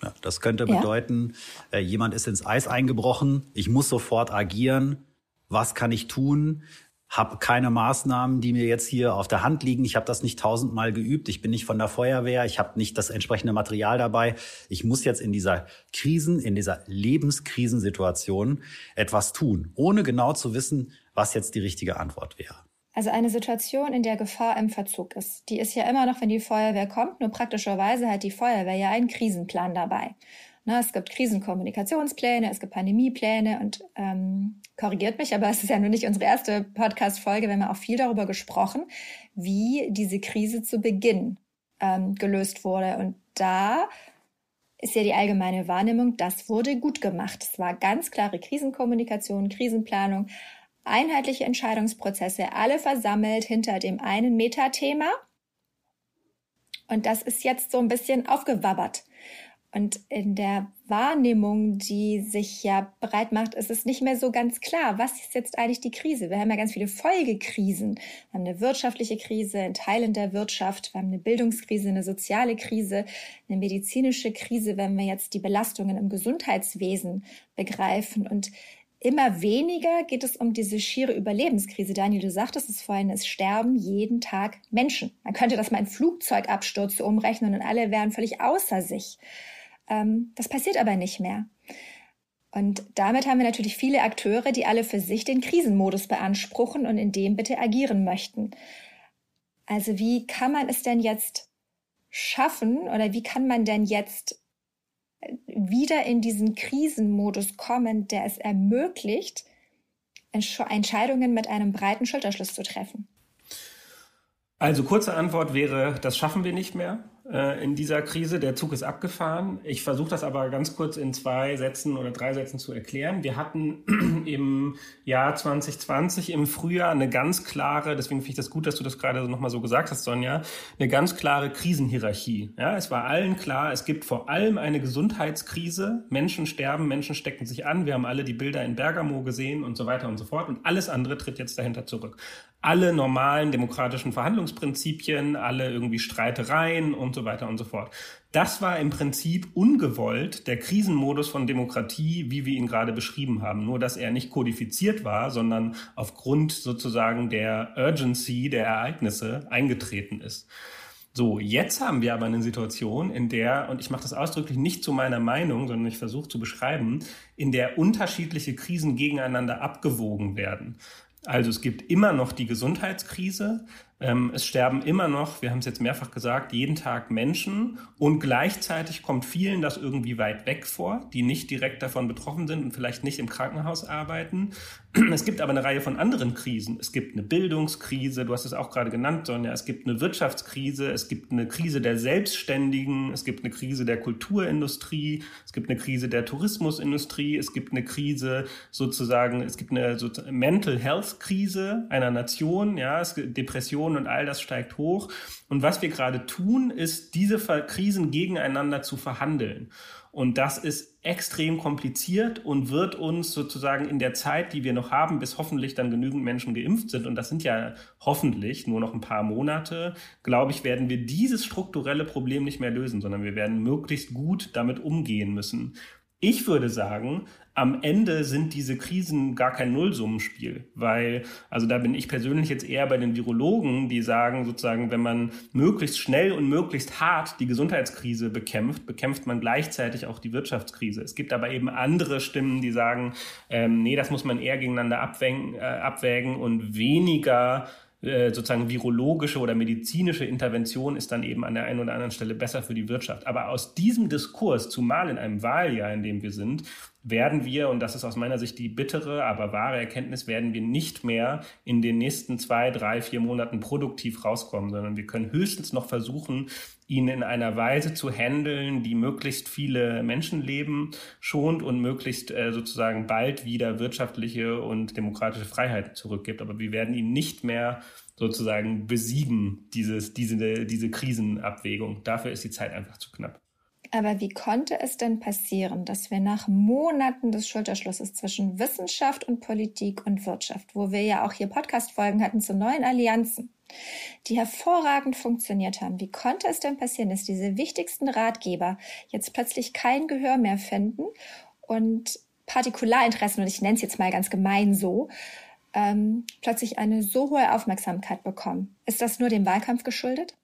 Ja, das könnte ja. bedeuten, äh, jemand ist ins Eis eingebrochen, ich muss sofort agieren. Was kann ich tun? Habe keine Maßnahmen, die mir jetzt hier auf der Hand liegen. Ich habe das nicht tausendmal geübt. Ich bin nicht von der Feuerwehr. Ich habe nicht das entsprechende Material dabei. Ich muss jetzt in dieser Krisen, in dieser Lebenskrisensituation etwas tun, ohne genau zu wissen, was jetzt die richtige Antwort wäre. Also eine Situation, in der Gefahr im Verzug ist. Die ist ja immer noch, wenn die Feuerwehr kommt, nur praktischerweise hat die Feuerwehr ja einen Krisenplan dabei. Na, es gibt Krisenkommunikationspläne, es gibt Pandemiepläne und ähm, korrigiert mich, aber es ist ja nur nicht unsere erste Podcast-Folge. Wir haben auch viel darüber gesprochen, wie diese Krise zu Beginn ähm, gelöst wurde. Und da ist ja die allgemeine Wahrnehmung, das wurde gut gemacht. Es war ganz klare Krisenkommunikation, Krisenplanung, einheitliche Entscheidungsprozesse, alle versammelt hinter dem einen Metathema. Und das ist jetzt so ein bisschen aufgewabbert. Und in der Wahrnehmung, die sich ja breit macht, ist es nicht mehr so ganz klar, was ist jetzt eigentlich die Krise? Wir haben ja ganz viele Folgekrisen. Wir haben eine wirtschaftliche Krise in Teilen der Wirtschaft, wir haben eine Bildungskrise, eine soziale Krise, eine medizinische Krise, wenn wir jetzt die Belastungen im Gesundheitswesen begreifen. Und immer weniger geht es um diese schiere Überlebenskrise. Daniel, du sagtest es vorhin, es sterben jeden Tag Menschen. Man könnte das mal in Flugzeugabstürze umrechnen und alle wären völlig außer sich. Ähm, das passiert aber nicht mehr. Und damit haben wir natürlich viele Akteure, die alle für sich den Krisenmodus beanspruchen und in dem bitte agieren möchten. Also wie kann man es denn jetzt schaffen oder wie kann man denn jetzt wieder in diesen Krisenmodus kommen, der es ermöglicht, Entscheidungen mit einem breiten Schulterschluss zu treffen? Also kurze Antwort wäre, das schaffen wir nicht mehr äh, in dieser Krise. Der Zug ist abgefahren. Ich versuche das aber ganz kurz in zwei Sätzen oder drei Sätzen zu erklären. Wir hatten (clears throat) im Jahr 2020 im Frühjahr eine ganz klare, deswegen finde ich das gut, dass du das gerade nochmal so gesagt hast, Sonja, eine ganz klare Krisenhierarchie. Ja, es war allen klar, es gibt vor allem eine Gesundheitskrise. Menschen sterben, Menschen stecken sich an. Wir haben alle die Bilder in Bergamo gesehen und so weiter und so fort. Und alles andere tritt jetzt dahinter zurück alle normalen demokratischen Verhandlungsprinzipien, alle irgendwie Streitereien und so weiter und so fort. Das war im Prinzip ungewollt der Krisenmodus von Demokratie, wie wir ihn gerade beschrieben haben. Nur, dass er nicht kodifiziert war, sondern aufgrund sozusagen der Urgency der Ereignisse eingetreten ist. So, jetzt haben wir aber eine Situation, in der, und ich mache das ausdrücklich nicht zu meiner Meinung, sondern ich versuche zu beschreiben, in der unterschiedliche Krisen gegeneinander abgewogen werden. Also es gibt immer noch die Gesundheitskrise, ähm, es sterben immer noch, wir haben es jetzt mehrfach gesagt, jeden Tag Menschen und gleichzeitig kommt vielen das irgendwie weit weg vor, die nicht direkt davon betroffen sind und vielleicht nicht im Krankenhaus arbeiten. (clears throat) Es gibt aber eine Reihe von anderen Krisen. Es gibt eine Bildungskrise, du hast es auch gerade genannt, Sonja. Es gibt eine Wirtschaftskrise, es gibt eine Krise der Selbstständigen, es gibt eine Krise der Kulturindustrie, es gibt eine Krise der Tourismusindustrie, es gibt eine Krise sozusagen, es gibt eine Mental Health Krise einer Nation, ja, es gibt Depressionen und all das steigt hoch. Und was wir gerade tun, ist, diese Krisen gegeneinander zu verhandeln. Und das ist extrem kompliziert und wird uns sozusagen in der Zeit, die wir noch haben, bis hoffentlich dann genügend Menschen geimpft sind, und das sind ja hoffentlich nur noch ein paar Monate, glaube ich, werden wir dieses strukturelle Problem nicht mehr lösen, sondern wir werden möglichst gut damit umgehen müssen. Ich würde sagen, am Ende sind diese Krisen gar kein Nullsummenspiel, weil, also da bin ich persönlich jetzt eher bei den Virologen, die sagen sozusagen, wenn man möglichst schnell und möglichst hart die Gesundheitskrise bekämpft, bekämpft man gleichzeitig auch die Wirtschaftskrise. Es gibt aber eben andere Stimmen, die sagen, ähm, nee, das muss man eher gegeneinander abwägen, äh, abwägen und weniger äh, sozusagen virologische oder medizinische Intervention ist dann eben an der einen oder anderen Stelle besser für die Wirtschaft. Aber aus diesem Diskurs, zumal in einem Wahljahr, in dem wir sind, werden wir, und das ist aus meiner Sicht die bittere, aber wahre Erkenntnis, werden wir nicht mehr in den nächsten zwei, drei, vier Monaten produktiv rauskommen, sondern wir können höchstens noch versuchen, ihn in einer Weise zu handeln, die möglichst viele Menschenleben schont und möglichst äh, sozusagen bald wieder wirtschaftliche und demokratische Freiheiten zurückgibt. Aber wir werden ihn nicht mehr sozusagen besiegen, dieses, diese, diese Krisenabwägung. Dafür ist die Zeit einfach zu knapp. Aber wie konnte es denn passieren, dass wir nach Monaten des Schulterschlusses zwischen Wissenschaft und Politik und Wirtschaft, wo wir ja auch hier Podcast-Folgen hatten zu neuen Allianzen, die hervorragend funktioniert haben. Wie konnte es denn passieren, dass diese wichtigsten Ratgeber jetzt plötzlich kein Gehör mehr finden und Partikularinteressen, und ich nenne es jetzt mal ganz gemein so, ähm, plötzlich eine so hohe Aufmerksamkeit bekommen? Ist das nur dem Wahlkampf geschuldet?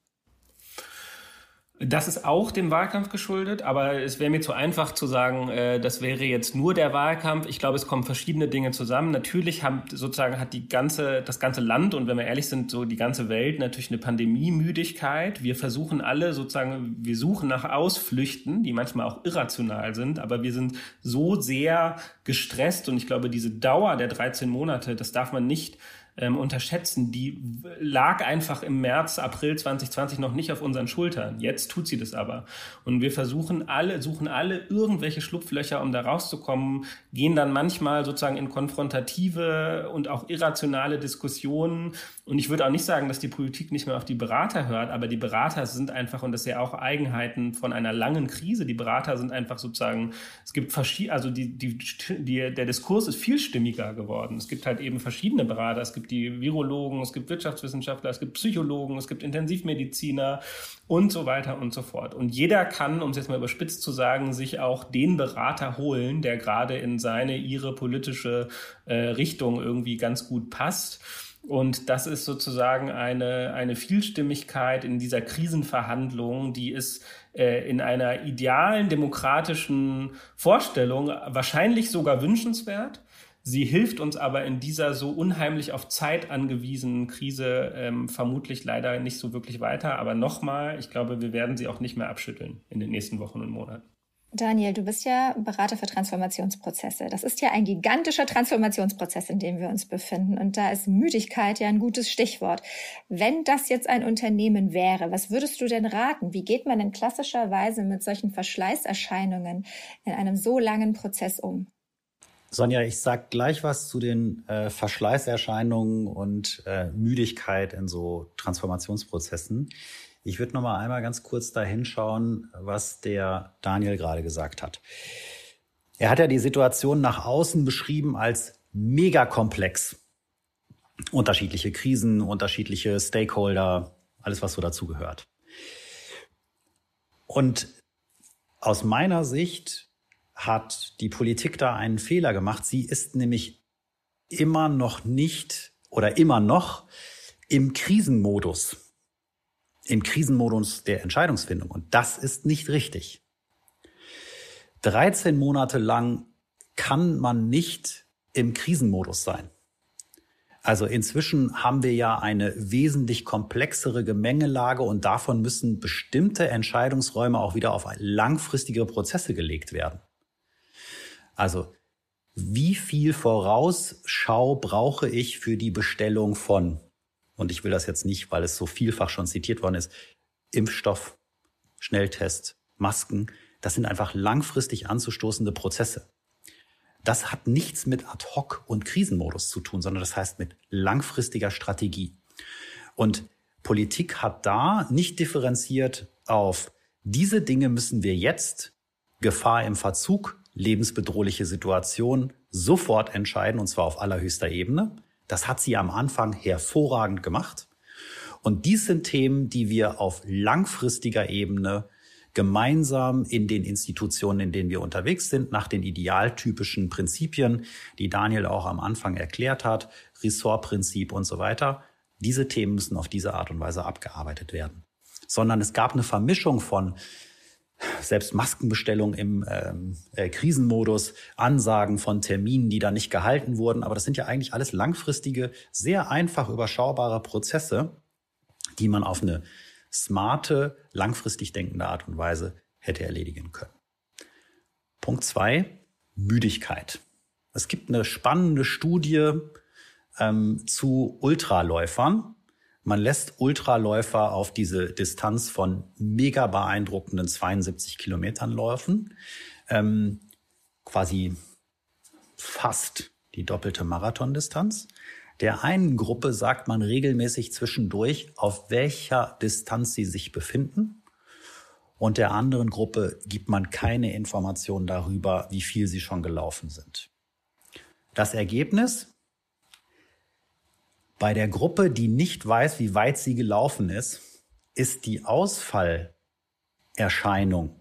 Das ist auch dem Wahlkampf geschuldet, aber es wäre mir zu einfach zu sagen, äh, das wäre jetzt nur der Wahlkampf. Ich glaube, es kommen verschiedene Dinge zusammen. Natürlich haben, sozusagen hat die ganze, das ganze Land und wenn wir ehrlich sind, so die ganze Welt natürlich eine Pandemiemüdigkeit. Wir versuchen alle sozusagen, wir suchen nach Ausflüchten, die manchmal auch irrational sind, aber wir sind so sehr gestresst und ich glaube, diese Dauer der 13 Monate, das darf man nicht ähm, unterschätzen, die lag einfach im März, April 2020 noch nicht auf unseren Schultern. Jetzt tut sie das aber. Und wir versuchen alle, suchen alle irgendwelche Schlupflöcher, um da rauszukommen, gehen dann manchmal sozusagen in konfrontative und auch irrationale Diskussionen. Und ich würde auch nicht sagen, dass die Politik nicht mehr auf die Berater hört, aber die Berater sind einfach, und das ist ja auch Eigenheiten von einer langen Krise, die Berater sind einfach sozusagen, es gibt verschiedene, also die, die, die, der Diskurs ist vielstimmiger geworden. Es gibt halt eben verschiedene Berater, es gibt gibt die Virologen, es gibt Wirtschaftswissenschaftler, es gibt Psychologen, es gibt Intensivmediziner und so weiter und so fort. Und jeder kann, um es jetzt mal überspitzt zu sagen, sich auch den Berater holen, der gerade in seine, ihre politische äh, Richtung irgendwie ganz gut passt. Und das ist sozusagen eine, eine Vielstimmigkeit in dieser Krisenverhandlung, die ist äh, in einer idealen demokratischen Vorstellung wahrscheinlich sogar wünschenswert. Sie hilft uns aber in dieser so unheimlich auf Zeit angewiesenen Krise ähm, vermutlich leider nicht so wirklich weiter. Aber nochmal, ich glaube, wir werden sie auch nicht mehr abschütteln in den nächsten Wochen und Monaten. Daniel, du bist ja Berater für Transformationsprozesse. Das ist ja ein gigantischer Transformationsprozess, in dem wir uns befinden. Und da ist Müdigkeit ja ein gutes Stichwort. Wenn das jetzt ein Unternehmen wäre, was würdest du denn raten? Wie geht man denn klassischerweise mit solchen Verschleißerscheinungen in einem so langen Prozess um? Sonja, ich sag gleich was zu den äh, Verschleißerscheinungen und äh, Müdigkeit in so Transformationsprozessen. Ich würde noch mal einmal ganz kurz da hinschauen, was der Daniel gerade gesagt hat. Er hat ja die Situation nach außen beschrieben als mega komplex. Unterschiedliche Krisen, unterschiedliche Stakeholder, alles, was so dazu gehört. Und aus meiner Sicht hat die Politik da einen Fehler gemacht. Sie ist nämlich immer noch nicht oder immer noch im Krisenmodus, im Krisenmodus der Entscheidungsfindung. Und das ist nicht richtig. 13 Monate lang kann man nicht im Krisenmodus sein. Also inzwischen haben wir ja eine wesentlich komplexere Gemengelage und davon müssen bestimmte Entscheidungsräume auch wieder auf langfristige Prozesse gelegt werden. Also wie viel Vorausschau brauche ich für die Bestellung von, und ich will das jetzt nicht, weil es so vielfach schon zitiert worden ist, Impfstoff, Schnelltest, Masken, das sind einfach langfristig anzustoßende Prozesse. Das hat nichts mit Ad-hoc und Krisenmodus zu tun, sondern das heißt mit langfristiger Strategie. Und Politik hat da nicht differenziert auf diese Dinge müssen wir jetzt, Gefahr im Verzug, lebensbedrohliche Situation sofort entscheiden, und zwar auf allerhöchster Ebene. Das hat sie am Anfang hervorragend gemacht. Und dies sind Themen, die wir auf langfristiger Ebene gemeinsam in den Institutionen, in denen wir unterwegs sind, nach den idealtypischen Prinzipien, die Daniel auch am Anfang erklärt hat, Ressortprinzip und so weiter. Diese Themen müssen auf diese Art und Weise abgearbeitet werden. Sondern es gab eine Vermischung von selbst Maskenbestellung im ähm, äh, Krisenmodus, Ansagen von Terminen, die da nicht gehalten wurden. Aber das sind ja eigentlich alles langfristige, sehr einfach überschaubare Prozesse, die man auf eine smarte, langfristig denkende Art und Weise hätte erledigen können. Punkt zwei, Müdigkeit. Es gibt eine spannende Studie ähm, zu Ultraläufern, man lässt Ultraläufer auf diese Distanz von mega beeindruckenden 72 Kilometern laufen, ähm, quasi fast die doppelte Marathondistanz. Der einen Gruppe sagt man regelmäßig zwischendurch, auf welcher Distanz sie sich befinden. Und der anderen Gruppe gibt man keine Informationen darüber, wie viel sie schon gelaufen sind. Das Ergebnis? Bei der Gruppe, die nicht weiß, wie weit sie gelaufen ist, ist die Ausfallerscheinung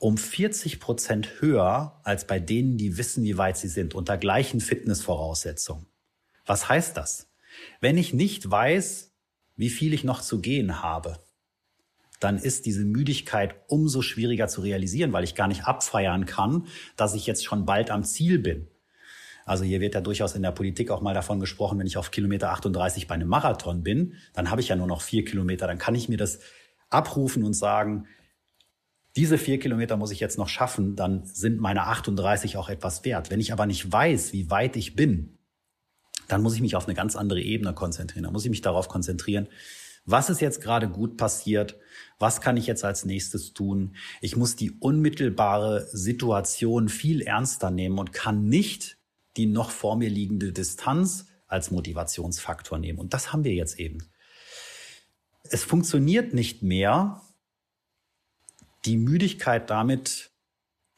um 40 Prozent höher als bei denen, die wissen, wie weit sie sind, unter gleichen Fitnessvoraussetzungen. Was heißt das? Wenn ich nicht weiß, wie viel ich noch zu gehen habe, dann ist diese Müdigkeit umso schwieriger zu realisieren, weil ich gar nicht abfeiern kann, dass ich jetzt schon bald am Ziel bin. Also hier wird ja durchaus in der Politik auch mal davon gesprochen, wenn ich auf Kilometer 38 bei einem Marathon bin, dann habe ich ja nur noch vier Kilometer, dann kann ich mir das abrufen und sagen, diese vier Kilometer muss ich jetzt noch schaffen, dann sind meine 38 auch etwas wert. Wenn ich aber nicht weiß, wie weit ich bin, dann muss ich mich auf eine ganz andere Ebene konzentrieren. Dann muss ich mich darauf konzentrieren, was ist jetzt gerade gut passiert? Was kann ich jetzt als nächstes tun? Ich muss die unmittelbare Situation viel ernster nehmen und kann nicht die noch vor mir liegende Distanz als Motivationsfaktor nehmen. Und das haben wir jetzt eben. Es funktioniert nicht mehr, die Müdigkeit damit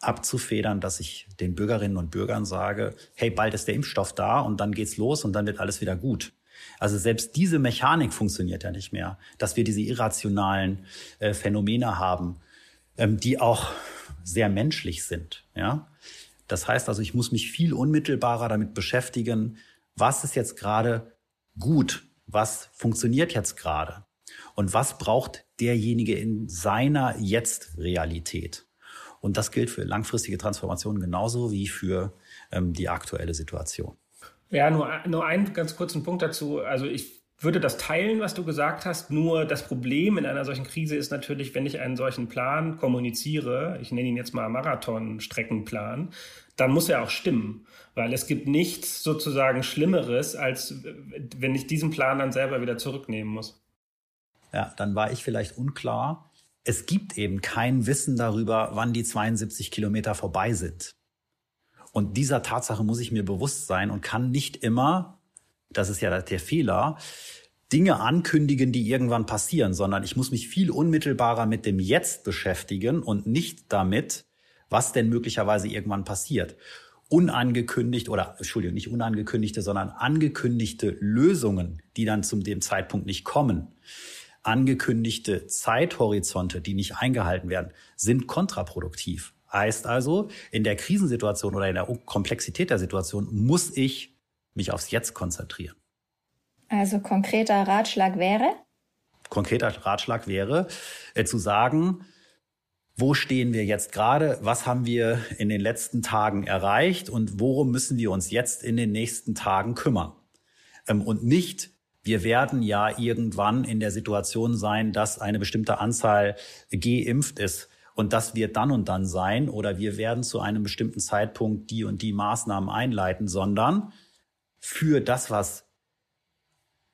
abzufedern, dass ich den Bürgerinnen und Bürgern sage, hey, bald ist der Impfstoff da und dann geht's los und dann wird alles wieder gut. Also selbst diese Mechanik funktioniert ja nicht mehr, dass wir diese irrationalen äh, Phänomene haben, ähm, die auch sehr menschlich sind. Ja, das heißt also, ich muss mich viel unmittelbarer damit beschäftigen, was ist jetzt gerade gut, was funktioniert jetzt gerade und was braucht derjenige in seiner Jetzt-Realität. Und das gilt für langfristige Transformationen genauso wie für ähm, die aktuelle Situation. Ja, nur, nur einen ganz kurzen Punkt dazu. Also ich würde das teilen, was du gesagt hast. Nur das Problem in einer solchen Krise ist natürlich, wenn ich einen solchen Plan kommuniziere, ich nenne ihn jetzt mal Marathon-Streckenplan, dann muss er auch stimmen. Weil es gibt nichts sozusagen Schlimmeres, als wenn ich diesen Plan dann selber wieder zurücknehmen muss. Ja, dann war ich vielleicht unklar. Es gibt eben kein Wissen darüber, wann die 72 Kilometer vorbei sind. Und dieser Tatsache muss ich mir bewusst sein und kann nicht immer, das ist ja der Fehler, Dinge ankündigen, die irgendwann passieren, sondern ich muss mich viel unmittelbarer mit dem Jetzt beschäftigen und nicht damit, was denn möglicherweise irgendwann passiert. Unangekündigt oder, Entschuldigung, nicht unangekündigte, sondern angekündigte Lösungen, die dann zu dem Zeitpunkt nicht kommen, angekündigte Zeithorizonte, die nicht eingehalten werden, sind kontraproduktiv. Heißt also, in der Krisensituation oder in der Komplexität der Situation muss ich mich aufs Jetzt konzentrieren. Also konkreter Ratschlag wäre? Konkreter Ratschlag wäre äh, zu sagen, wo stehen wir jetzt gerade? Was haben wir in den letzten Tagen erreicht? Und worum müssen wir uns jetzt in den nächsten Tagen kümmern? Ähm, und nicht, wir werden ja irgendwann in der Situation sein, dass eine bestimmte Anzahl geimpft ist und das wird dann und dann sein oder wir werden zu einem bestimmten Zeitpunkt die und die Maßnahmen einleiten, sondern für das, was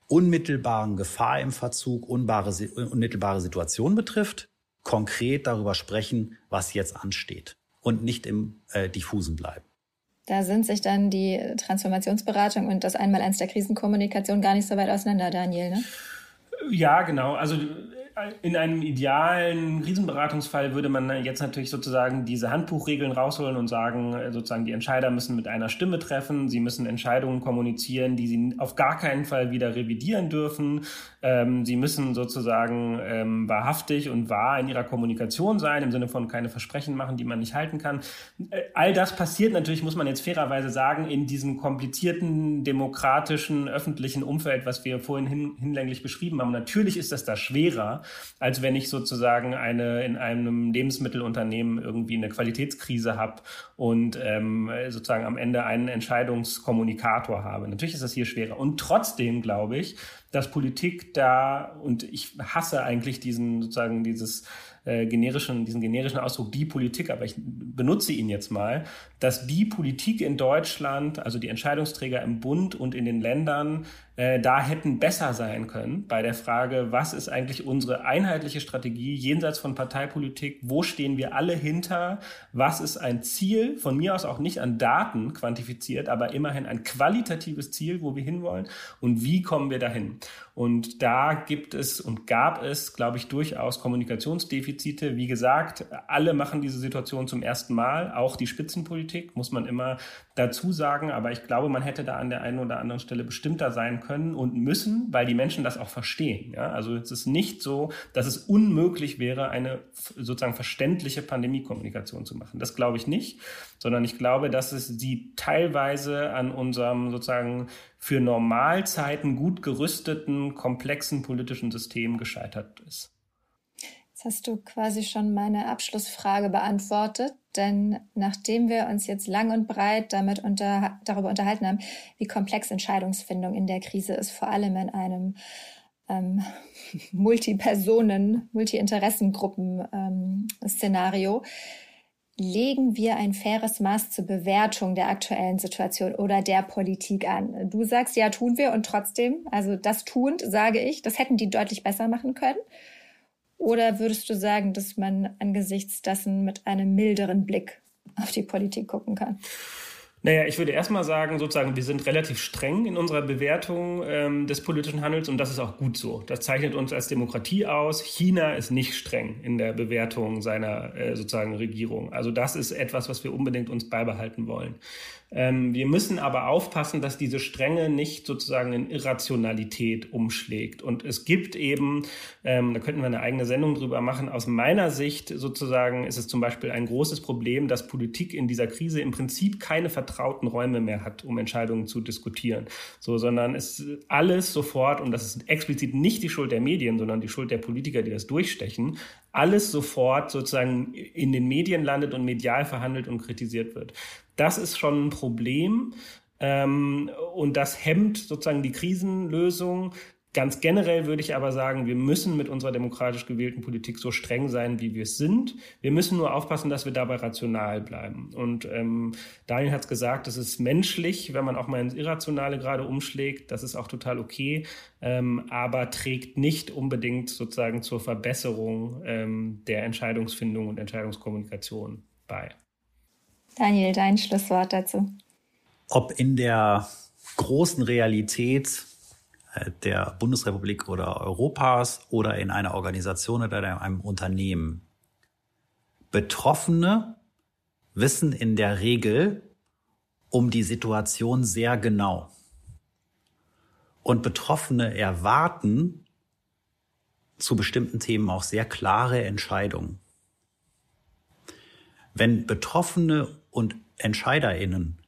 unmittelbaren Gefahr im Verzug, unmittelbare Situation betrifft, konkret darüber sprechen, was jetzt ansteht und nicht im äh, diffusen bleiben. Da sind sich dann die Transformationsberatung und das Einmaleins der Krisenkommunikation gar nicht so weit auseinander, Daniel, ne? Ja, genau. Also in einem idealen Krisenberatungsfall würde man jetzt natürlich sozusagen diese Handbuchregeln rausholen und sagen, äh, sozusagen die Entscheider müssen mit einer Stimme treffen, sie müssen Entscheidungen kommunizieren, die sie auf gar keinen Fall wieder revidieren dürfen. Ähm, sie müssen sozusagen ähm, wahrhaftig und wahr in ihrer Kommunikation sein, im Sinne von keine Versprechen machen, die man nicht halten kann. Äh, all das passiert natürlich, muss man jetzt fairerweise sagen, in diesem komplizierten, demokratischen, öffentlichen Umfeld, was wir vorhin hin, hinlänglich beschrieben haben. Natürlich ist das da schwerer, als wenn ich sozusagen eine in einem Lebensmittelunternehmen irgendwie eine Qualitätskrise habe und ähm, sozusagen am Ende einen Entscheidungskommunikator habe. Natürlich ist das hier schwerer. Und trotzdem glaube ich, dass Politik da, und ich hasse eigentlich diesen sozusagen dieses äh, generischen, diesen generischen Ausdruck die Politik, aber ich benutze ihn jetzt mal, dass die Politik in Deutschland, also die Entscheidungsträger im Bund und in den Ländern, äh, da hätten besser sein können bei der Frage, was ist eigentlich unsere einheitliche Strategie jenseits von Parteipolitik, wo stehen wir alle hinter, was ist ein Ziel, von mir aus auch nicht an Daten quantifiziert, aber immerhin ein qualitatives Ziel, wo wir hinwollen und wie kommen wir dahin. Und da gibt es und gab es, glaube ich, durchaus Kommunikationsdefizite. Wie gesagt, alle machen diese Situation zum ersten Mal, auch die Spitzenpolitik, muss man immer dazu sagen. Aber ich glaube, man hätte da an der einen oder anderen Stelle bestimmter sein können und müssen, weil die Menschen das auch verstehen. Ja? Also es ist nicht so, dass es unmöglich wäre, eine sozusagen verständliche Pandemiekommunikation zu machen. Das glaube ich nicht, sondern ich glaube, dass es die teilweise an unserem sozusagen für Normalzeiten gut gerüsteten, komplexen politischen System gescheitert ist. Jetzt hast du quasi schon meine Abschlussfrage beantwortet, denn nachdem wir uns jetzt lang und breit damit unter, darüber unterhalten haben, wie komplex Entscheidungsfindung in der Krise ist, vor allem in einem ähm, (laughs) Multipersonen, Multi-Interessengruppen-Szenario, ähm, legen wir ein faires Maß zur Bewertung der aktuellen Situation oder der Politik an? Du sagst, ja, tun wir und trotzdem, also das tuend, sage ich, das hätten die deutlich besser machen können. Oder würdest du sagen, dass man angesichts dessen mit einem milderen Blick auf die Politik gucken kann? Naja, ich würde erstmal sagen, sozusagen, wir sind relativ streng in unserer Bewertung ähm, des politischen Handels und das ist auch gut so. Das zeichnet uns als Demokratie aus. China ist nicht streng in der Bewertung seiner äh, sozusagen Regierung. Also das ist etwas, was wir unbedingt uns beibehalten wollen. Ähm, wir müssen aber aufpassen, dass diese Strenge nicht sozusagen in Irrationalität umschlägt. Und es gibt eben, ähm, da könnten wir eine eigene Sendung drüber machen, aus meiner Sicht sozusagen ist es zum Beispiel ein großes Problem, dass Politik in dieser Krise im Prinzip keine vertrauten Räume mehr hat, um Entscheidungen zu diskutieren. So, sondern es alles sofort, und das ist explizit nicht die Schuld der Medien, sondern die Schuld der Politiker, die das durchstechen, alles sofort sozusagen in den Medien landet und medial verhandelt und kritisiert wird. Das ist schon ein Problem. Ähm, und das hemmt sozusagen die Krisenlösung. Ganz generell würde ich aber sagen, wir müssen mit unserer demokratisch gewählten Politik so streng sein, wie wir es sind. Wir müssen nur aufpassen, dass wir dabei rational bleiben. Und ähm, Daniel hat es gesagt, es ist menschlich, wenn man auch mal ins Irrationale gerade umschlägt. Das ist auch total okay, ähm, aber trägt nicht unbedingt sozusagen zur Verbesserung ähm, der Entscheidungsfindung und Entscheidungskommunikation bei. Daniel, dein Schlusswort dazu. Ob in der großen Realität der Bundesrepublik oder Europas oder in einer Organisation oder in einem Unternehmen. Betroffene wissen in der Regel um die Situation sehr genau. Und Betroffene erwarten zu bestimmten Themen auch sehr klare Entscheidungen. Wenn Betroffene und Entscheiderinnen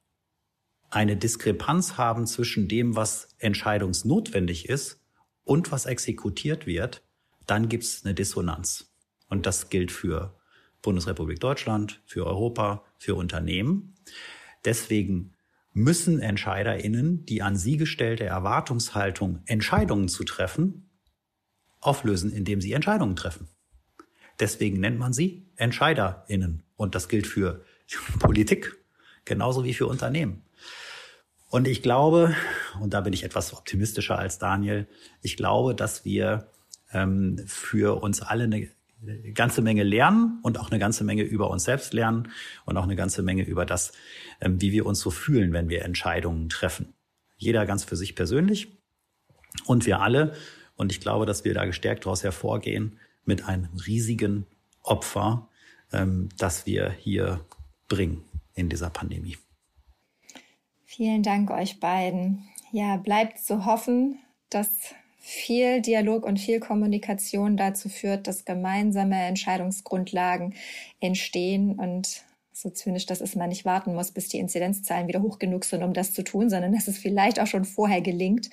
eine Diskrepanz haben zwischen dem, was entscheidungsnotwendig ist und was exekutiert wird, dann gibt es eine Dissonanz. Und das gilt für Bundesrepublik Deutschland, für Europa, für Unternehmen. Deswegen müssen Entscheiderinnen die an sie gestellte Erwartungshaltung, Entscheidungen zu treffen, auflösen, indem sie Entscheidungen treffen. Deswegen nennt man sie Entscheiderinnen. Und das gilt für (laughs) Politik genauso wie für Unternehmen. Und ich glaube, und da bin ich etwas optimistischer als Daniel, ich glaube, dass wir ähm, für uns alle eine ganze Menge lernen und auch eine ganze Menge über uns selbst lernen und auch eine ganze Menge über das, ähm, wie wir uns so fühlen, wenn wir Entscheidungen treffen. Jeder ganz für sich persönlich und wir alle. Und ich glaube, dass wir da gestärkt daraus hervorgehen mit einem riesigen Opfer, ähm, das wir hier bringen in dieser Pandemie. Vielen Dank euch beiden. Ja, bleibt zu hoffen, dass viel Dialog und viel Kommunikation dazu führt, dass gemeinsame Entscheidungsgrundlagen entstehen und so zynisch das ist, man nicht warten muss, bis die Inzidenzzahlen wieder hoch genug sind, um das zu tun, sondern dass es vielleicht auch schon vorher gelingt.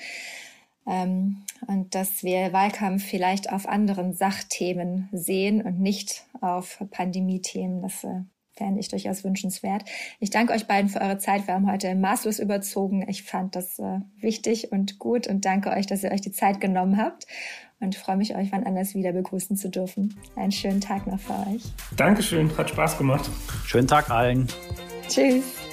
Ähm, und dass wir Wahlkampf vielleicht auf anderen Sachthemen sehen und nicht auf Pandemie-Themen. Das äh, fände ich durchaus wünschenswert. Ich danke euch beiden für eure Zeit. Wir haben heute maßlos überzogen. Ich fand das äh, wichtig und gut und danke euch, dass ihr euch die Zeit genommen habt und freue mich, euch wann anders wieder begrüßen zu dürfen. Einen schönen Tag noch für euch. Dankeschön, hat Spaß gemacht. Schönen Tag allen. Tschüss.